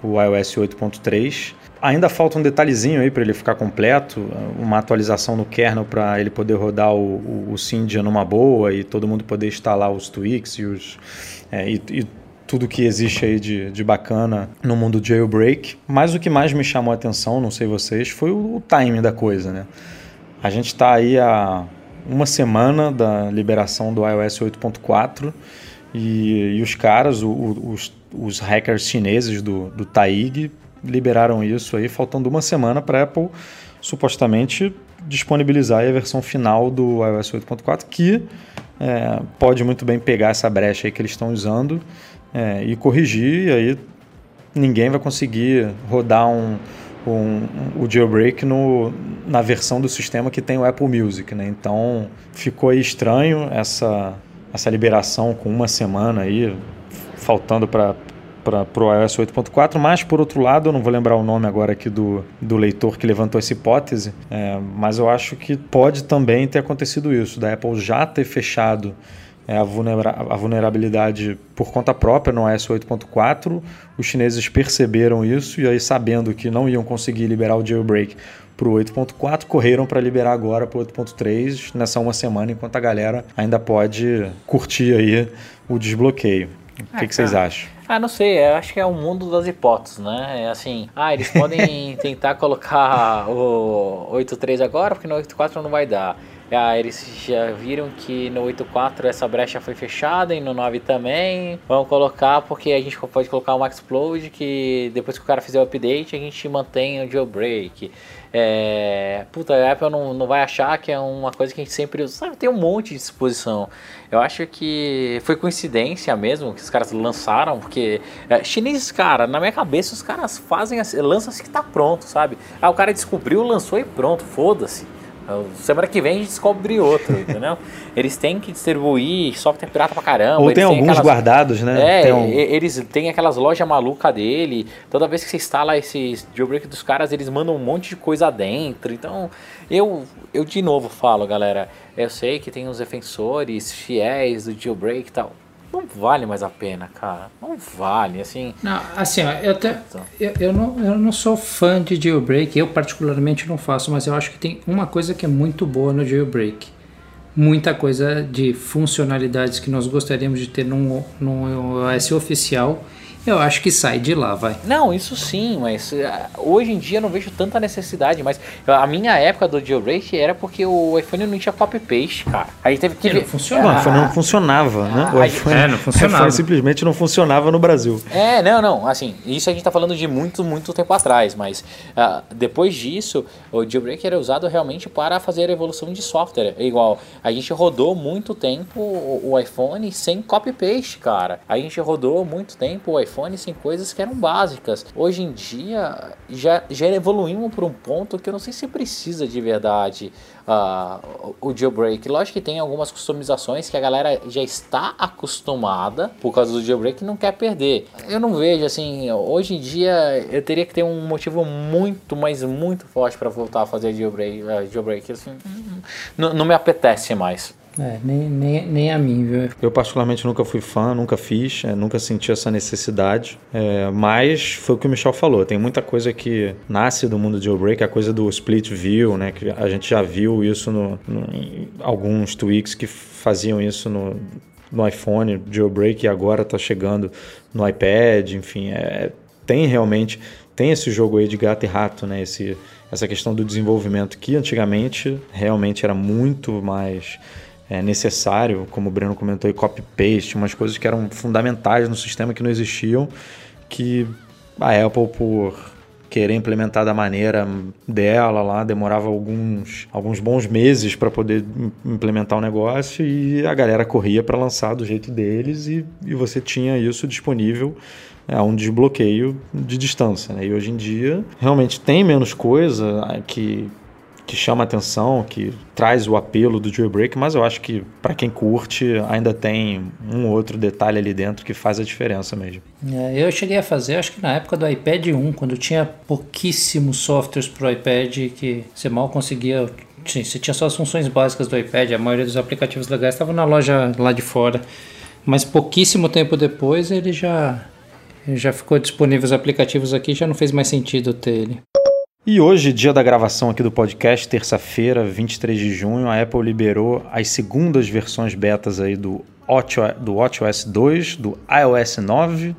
o iOS 8.3. Ainda falta um detalhezinho aí para ele ficar completo, uma atualização no kernel para ele poder rodar o, o, o numa boa e todo mundo poder instalar os tweaks e os é, e, e tudo que existe aí de, de bacana no mundo jailbreak. Mas o que mais me chamou a atenção, não sei vocês, foi o, o timing da coisa, né? A gente está aí há uma semana da liberação do iOS 8.4 e, e, os caras, o, o, os, os hackers chineses do, do Taig, liberaram isso aí faltando uma semana para Apple supostamente disponibilizar a versão final do iOS 8.4 que é, pode muito bem pegar essa brecha aí que eles estão usando é, e corrigir, e aí ninguém vai conseguir rodar um, um, um, o jailbreak no, na versão do sistema que tem o Apple Music. Né? Então ficou estranho essa, essa liberação com uma semana aí, faltando para para o iOS 8.4, mas por outro lado, eu não vou lembrar o nome agora aqui do, do leitor que levantou essa hipótese, é, mas eu acho que pode também ter acontecido isso, da Apple já ter fechado é, a, vulnera a vulnerabilidade por conta própria no iOS 8.4. Os chineses perceberam isso e aí, sabendo que não iam conseguir liberar o jailbreak para o 8.4, correram para liberar agora para o 8.3 nessa uma semana, enquanto a galera ainda pode curtir aí o desbloqueio. O que, ah, que vocês acham? Ah, não sei, eu acho que é o mundo das hipóteses, né? É assim, ah, eles podem (laughs) tentar colocar o 8.3 agora, porque no 8.4 não vai dar. Ah, eles já viram que no 8.4 essa brecha foi fechada e no 9 também. Vamos colocar porque a gente pode colocar um Explode que depois que o cara fizer o update a gente mantém o jailbreak. É, puta, a Apple não, não vai achar que é uma coisa que a gente sempre usa. Sabe, tem um monte de disposição. Eu acho que foi coincidência mesmo que os caras lançaram, porque é, chineses, cara, na minha cabeça os caras fazem, lançam assim que tá pronto, sabe? Ah, o cara descobriu, lançou e pronto, foda-se Semana que vem a gente descobre outro, (laughs) entendeu? Eles têm que distribuir software pirata pra caramba. Ou tem alguns aquelas- guardados, né? É, Tem um- eles têm aquelas lojas malucas dele. Toda vez que você instala esses jailbreak dos caras, eles mandam um monte de coisa dentro. Então, eu, eu de novo falo, galera. Eu sei que tem uns defensores fiéis do jailbreak e tal. Não vale mais a pena, cara. Não vale, assim. Não, assim, ó, eu, até, eu, eu, não, eu não sou fã de jailbreak, eu particularmente não faço, mas eu acho que tem uma coisa que é muito boa no jailbreak. Muita coisa de funcionalidades que nós gostaríamos de ter num, num OS oficial, eu acho que sai de lá, vai. Não, isso sim, mas ah, hoje em dia eu não vejo tanta necessidade. Mas a minha época do jailbreak era porque o iPhone não tinha copy-paste, cara. Aí teve que não funcionava. Não, foi- não funcionava, né? O Ah, iPhone, é, não funcionava. o iPhone simplesmente não funcionava no Brasil. É, não, não, assim, isso a gente tá falando de muito, muito tempo atrás, mas ah, depois disso, o jailbreak era usado realmente para fazer a evolução de software. É igual, a gente rodou muito tempo o, o iPhone sem copy-paste, cara. A gente rodou muito tempo o iPhone sem coisas que eram básicas. Hoje em dia, já, já evoluímos por um ponto que eu não sei se precisa de verdade ah, o jailbreak. Lógico que tem algumas customizações que a galera já está acostumada por causa do jailbreak e não quer perder. Eu não vejo assim, hoje em dia eu teria que ter um motivo muito, mas muito forte para voltar a fazer jailbreak. eh, jailbreak assim, não, não me apetece mais. É, nem, nem, nem a mim, viu? Eu particularmente nunca fui fã, nunca fiz, é, nunca senti essa necessidade. É, mas foi o que o Michel falou. Tem muita coisa que nasce do mundo de jailbreak, a coisa do split view, né? Que a gente já viu isso no, no- em alguns tweaks que faziam isso no, no iPhone, jailbreak, e agora está chegando no iPad, enfim, é, tem realmente tem esse jogo aí de gato e rato, né? Esse, essa questão do desenvolvimento que antigamente realmente era muito mais é, necessário, como o Breno comentou, e copy-paste, umas coisas que eram fundamentais no sistema que não existiam, que a Apple, por querer implementar da maneira dela lá, demorava alguns, alguns bons meses para poder im- implementar o negócio e a galera corria para lançar do jeito deles e, e você tinha isso disponível a um desbloqueio de distância. Né? E hoje em dia realmente tem menos coisa que que chama atenção, que traz o apelo do jailbreak, mas eu acho que para quem curte ainda tem um outro detalhe ali dentro que faz a diferença mesmo. É, eu cheguei a fazer, acho que na época do iPad 1, quando tinha pouquíssimos softwares pro iPad que você mal conseguia. Sim, você tinha só as funções básicas do iPad, a maioria dos aplicativos legais estavam na loja lá de fora. Mas pouquíssimo tempo depois ele já, já ficou disponível os aplicativos aqui, já não fez mais sentido ter ele. E hoje, dia da gravação aqui do podcast, terça-feira, 23 de junho, a Apple liberou as segundas versões betas aí do, Watch- do WatchOS 2, do iOS 9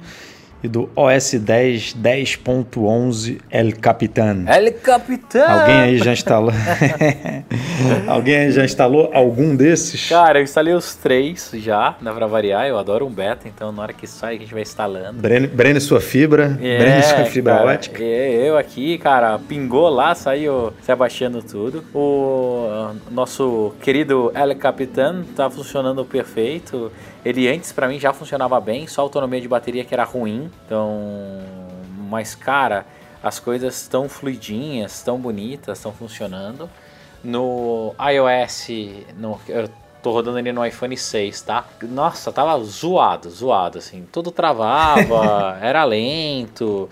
e do OS 10 10.11 El Capitan. El Capitão! Alguém aí já instalou? (laughs) Alguém aí já instalou algum desses? Cara, eu instalei os três já, dá pra variar, eu adoro um beta, então na hora que sai a gente vai instalando. Brene, Brene sua fibra, É, Brene sua fibra cara, ótica. é, Eu aqui, cara, pingou lá, saiu se abaixando tudo. O nosso querido El Capitan tá funcionando perfeito. Ele antes pra mim já funcionava bem, só a autonomia de bateria que era ruim. Então, mas cara, as coisas estão fluidinhas, estão bonitas, estão funcionando. No iOS, no, eu tô rodando ele no iPhone 6, tá? Nossa, tava zoado, zoado, assim. Tudo travava, (laughs) era lento.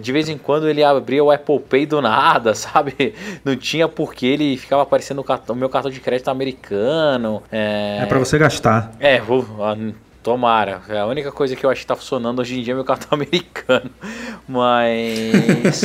De vez em quando ele abria o Apple Pay do nada, (laughs) sabe? Não tinha porquê, ele ficava aparecendo o, meu cartão de crédito americano. É, É pra você gastar. é, vou, tomara. É a única coisa que eu acho que tá funcionando hoje em dia é meu cartão (laughs) americano. Mas.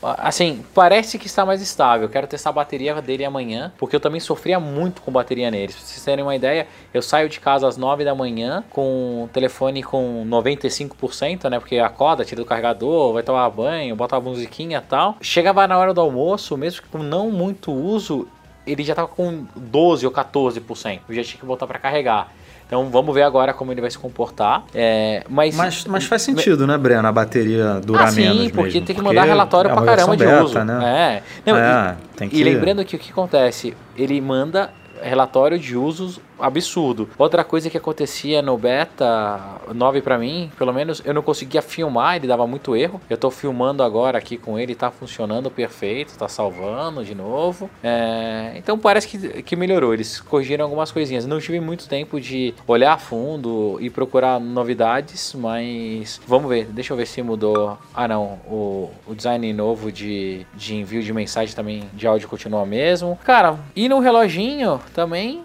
Assim, parece que está mais estável. Quero testar a bateria dele amanhã, porque eu também sofria muito com bateria nele. Pra vocês terem uma ideia, eu saio de casa às 9 da manhã com o telefone com 95%, né? Porque acorda, tira do carregador, vai tomar banho, bota uma musiquinha e tal. Chegava na hora do almoço, mesmo que com não muito uso, ele já tava com 12 ou 14%. Eu já tinha que voltar para carregar. Então vamos ver agora como ele vai se comportar. É, mas, Mas, mas faz sentido, né, Breno? A bateria durar ah, sim, menos porque mesmo, tem que mandar relatório é pra caramba de versão uso. beta, Né? É. Não, É, e, tem e que- lembrando que o que acontece? Ele manda relatório de usos absurdo. Outra coisa que acontecia no beta 9 para mim, pelo menos eu não conseguia filmar, ele dava muito erro. Eu tô filmando agora aqui com ele, tá funcionando perfeito, tá salvando de novo. É, então parece que, que melhorou, eles corrigiram algumas coisinhas. Não tive muito tempo de olhar a fundo e procurar novidades, mas vamos ver, deixa eu ver se mudou. Ah não, o, o design novo de, de envio de mensagem também de áudio continua mesmo. Cara, e no reloginho também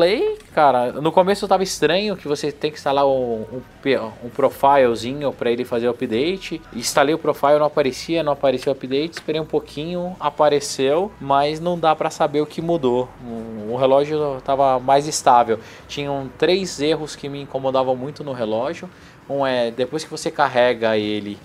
instalei, cara. No começo tava estranho que você tem que instalar um, um, um profilezinho para ele fazer o update. Instalei o profile, não aparecia, não apareceu o update. Esperei um pouquinho, apareceu, mas não dá para saber o que mudou. O, o relógio tava mais estável. Tinham três erros que me incomodavam muito no relógio. Um é depois que você carrega ele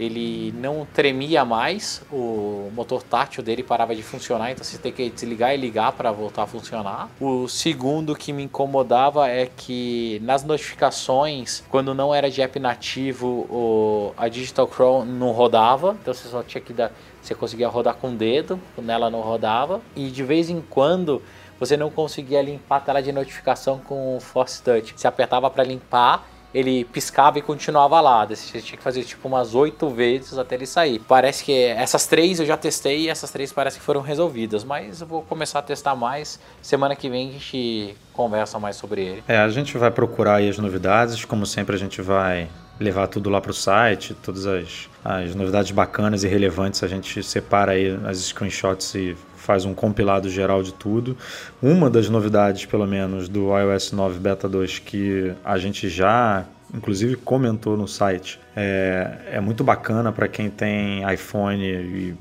ele não tremia mais, o motor tátil dele parava de funcionar, então você tem que desligar e ligar para voltar a funcionar. O segundo que me incomodava é que nas notificações, quando não era de app nativo, o, a Digital Chrome não rodava, então você só tinha que dar, você conseguia rodar com o dedo, quando ela não rodava, e de vez em quando você não conseguia limpar a tela de notificação com o Force Touch. Você apertava para limpar ele piscava e continuava lá. Você tinha que fazer tipo umas oito vezes até ele sair. Parece que essas três eu já testei e essas três parece que foram resolvidas. Mas eu vou começar a testar mais. Semana que vem a gente conversa mais sobre ele. É, a gente vai procurar aí as novidades. Como sempre, a gente vai levar tudo lá para o site, todas as, as novidades bacanas e relevantes. A gente separa aí as screenshots e faz um compilado geral de tudo. Uma das novidades, pelo menos, do iOS 9 Beta 2 que a gente já, inclusive, comentou no site, é, é muito bacana para quem tem iPhone e,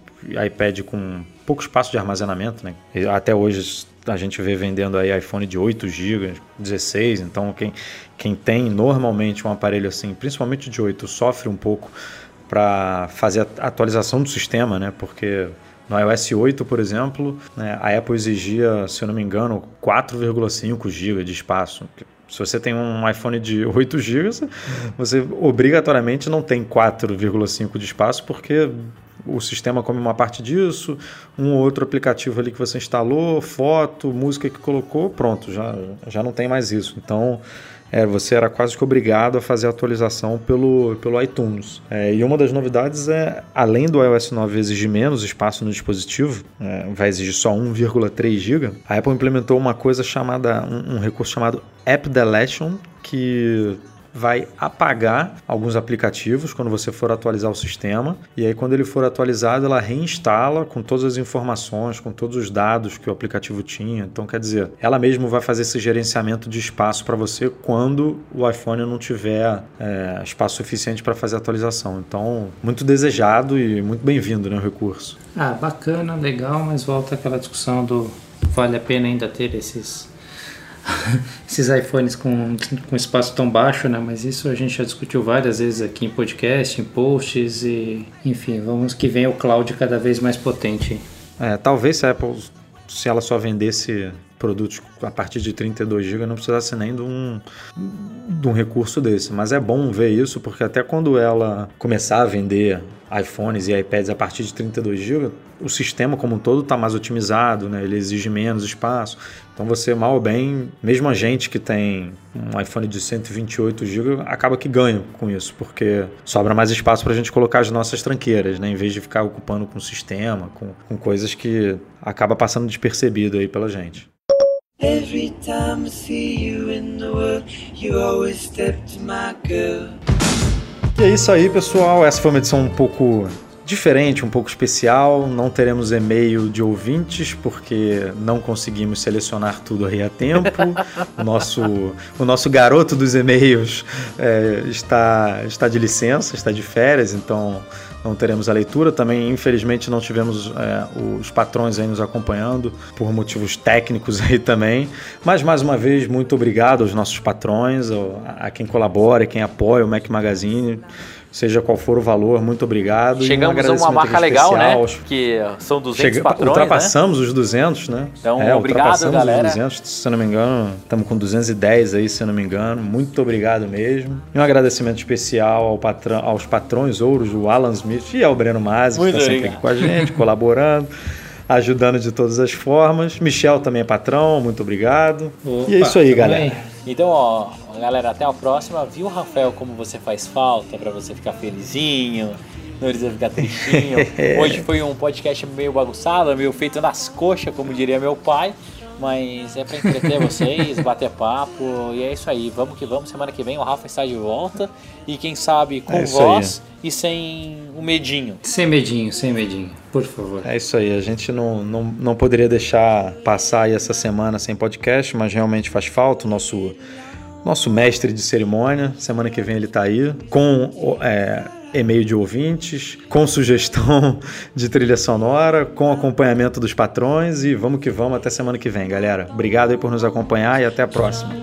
iPad com pouco espaço de armazenamento. Né? Até hoje a gente vê vendendo aí iPhone de 8 GB, 16, então quem, quem tem normalmente um aparelho assim, principalmente de 8, sofre um pouco para fazer a atualização do sistema, né? Porque no iOS 8, por exemplo, né, a Apple exigia, se eu não me engano, 4,5 GB de espaço. Se você tem um iPhone de (laughs) 8 GB, você obrigatoriamente não tem 4,5 de espaço, porque o sistema come uma parte disso, um ou outro aplicativo ali que você instalou, foto, música que colocou, pronto, já, já não tem mais isso. Então, é, você era quase que obrigado a fazer a atualização pelo, pelo iTunes. É, e uma das novidades é, além do iOS 9 exigir menos espaço no dispositivo, é, vai exigir só 1,3 GB, a Apple implementou uma coisa chamada, um, um recurso chamado App Deletion, que vai apagar alguns aplicativos quando você for atualizar o sistema. E aí, quando ele for atualizado, ela reinstala com todas as informações, com todos os dados que o aplicativo tinha. Então, quer dizer, ela mesmo vai fazer esse gerenciamento de espaço para você quando o iPhone não tiver é, espaço suficiente para fazer a atualização. Então, muito desejado e muito bem-vindo né, o recurso. Ah, bacana, legal, mas volta aquela discussão do vale a pena ainda ter esses (laughs) esses iPhones com, com espaço tão baixo, né? Mas isso a gente já discutiu várias vezes aqui em podcast, em posts e enfim, vamos que venha o cloud cada vez mais potente. É, talvez a Apple, se ela só vendesse produtos a partir de 32 GB, não precisasse nem de um, de um recurso desse. Mas é bom ver isso, porque até quando ela começar a vender iPhones e iPads a partir de 32 GB, o sistema como um todo está mais otimizado, né? ele exige menos espaço. Então você, mal ou bem, mesmo a gente que tem um iPhone de 128 GB, acaba que ganha com isso, porque sobra mais espaço para a gente colocar as nossas tranqueiras, né? em vez de ficar ocupando com o sistema, com, com coisas que acaba passando despercebido aí pela gente. Every time I see you in the world, you always step to my girl. E é isso aí, pessoal. Essa foi uma edição um pouco diferente, um pouco especial. Não teremos e-mail de ouvintes porque não conseguimos selecionar tudo aí a tempo. (laughs) o, nosso, o nosso garoto dos e-mails é, está, está de licença, está de férias, então não teremos a leitura. Também, infelizmente, não tivemos é, os patrões aí nos acompanhando por motivos técnicos (laughs) aí também. Mas, mais uma vez, muito obrigado aos nossos patrões, a quem colabora, quem apoia o Mac Magazine seja qual for o valor, muito obrigado. Chegamos um a uma marca legal, né? Que são 200 Chega, patrões, né? Ultrapassamos né? os 200, né? Então, é, obrigado, galera. Os 200, se eu não me engano, estamos com 210 aí, se eu não me engano. Muito obrigado mesmo. E um agradecimento especial ao patrão, aos patrões ouros, o Alan Smith e ao Breno Masi, que está sempre aqui com a gente, colaborando. (laughs) ajudando de todas as formas. Michel também é patrão, muito obrigado. Opa, e é isso aí, galera. aí. Então, ó, galera, até a próxima. Viu, Rafael, como você faz falta pra você ficar felizinho, não precisa ficar tristinho. (laughs) Hoje foi um podcast meio bagunçado, meio feito nas coxas, como diria meu pai. Mas é pra entreter (laughs) vocês, bater papo, e é isso aí. Vamos que vamos. Semana que vem o Rafa está de volta. E quem sabe com É voz e sem o medinho. Sem medinho, sem medinho, por favor. É isso aí, a gente não, não, não poderia deixar passar aí essa semana sem podcast, mas realmente faz falta o nosso, nosso mestre de cerimônia. Semana que vem ele tá aí com é, e-mail de ouvintes, com sugestão (laughs) de trilha sonora, com acompanhamento dos patrões e vamos que vamos até semana que vem, galera. Obrigado aí por nos acompanhar e até a próxima.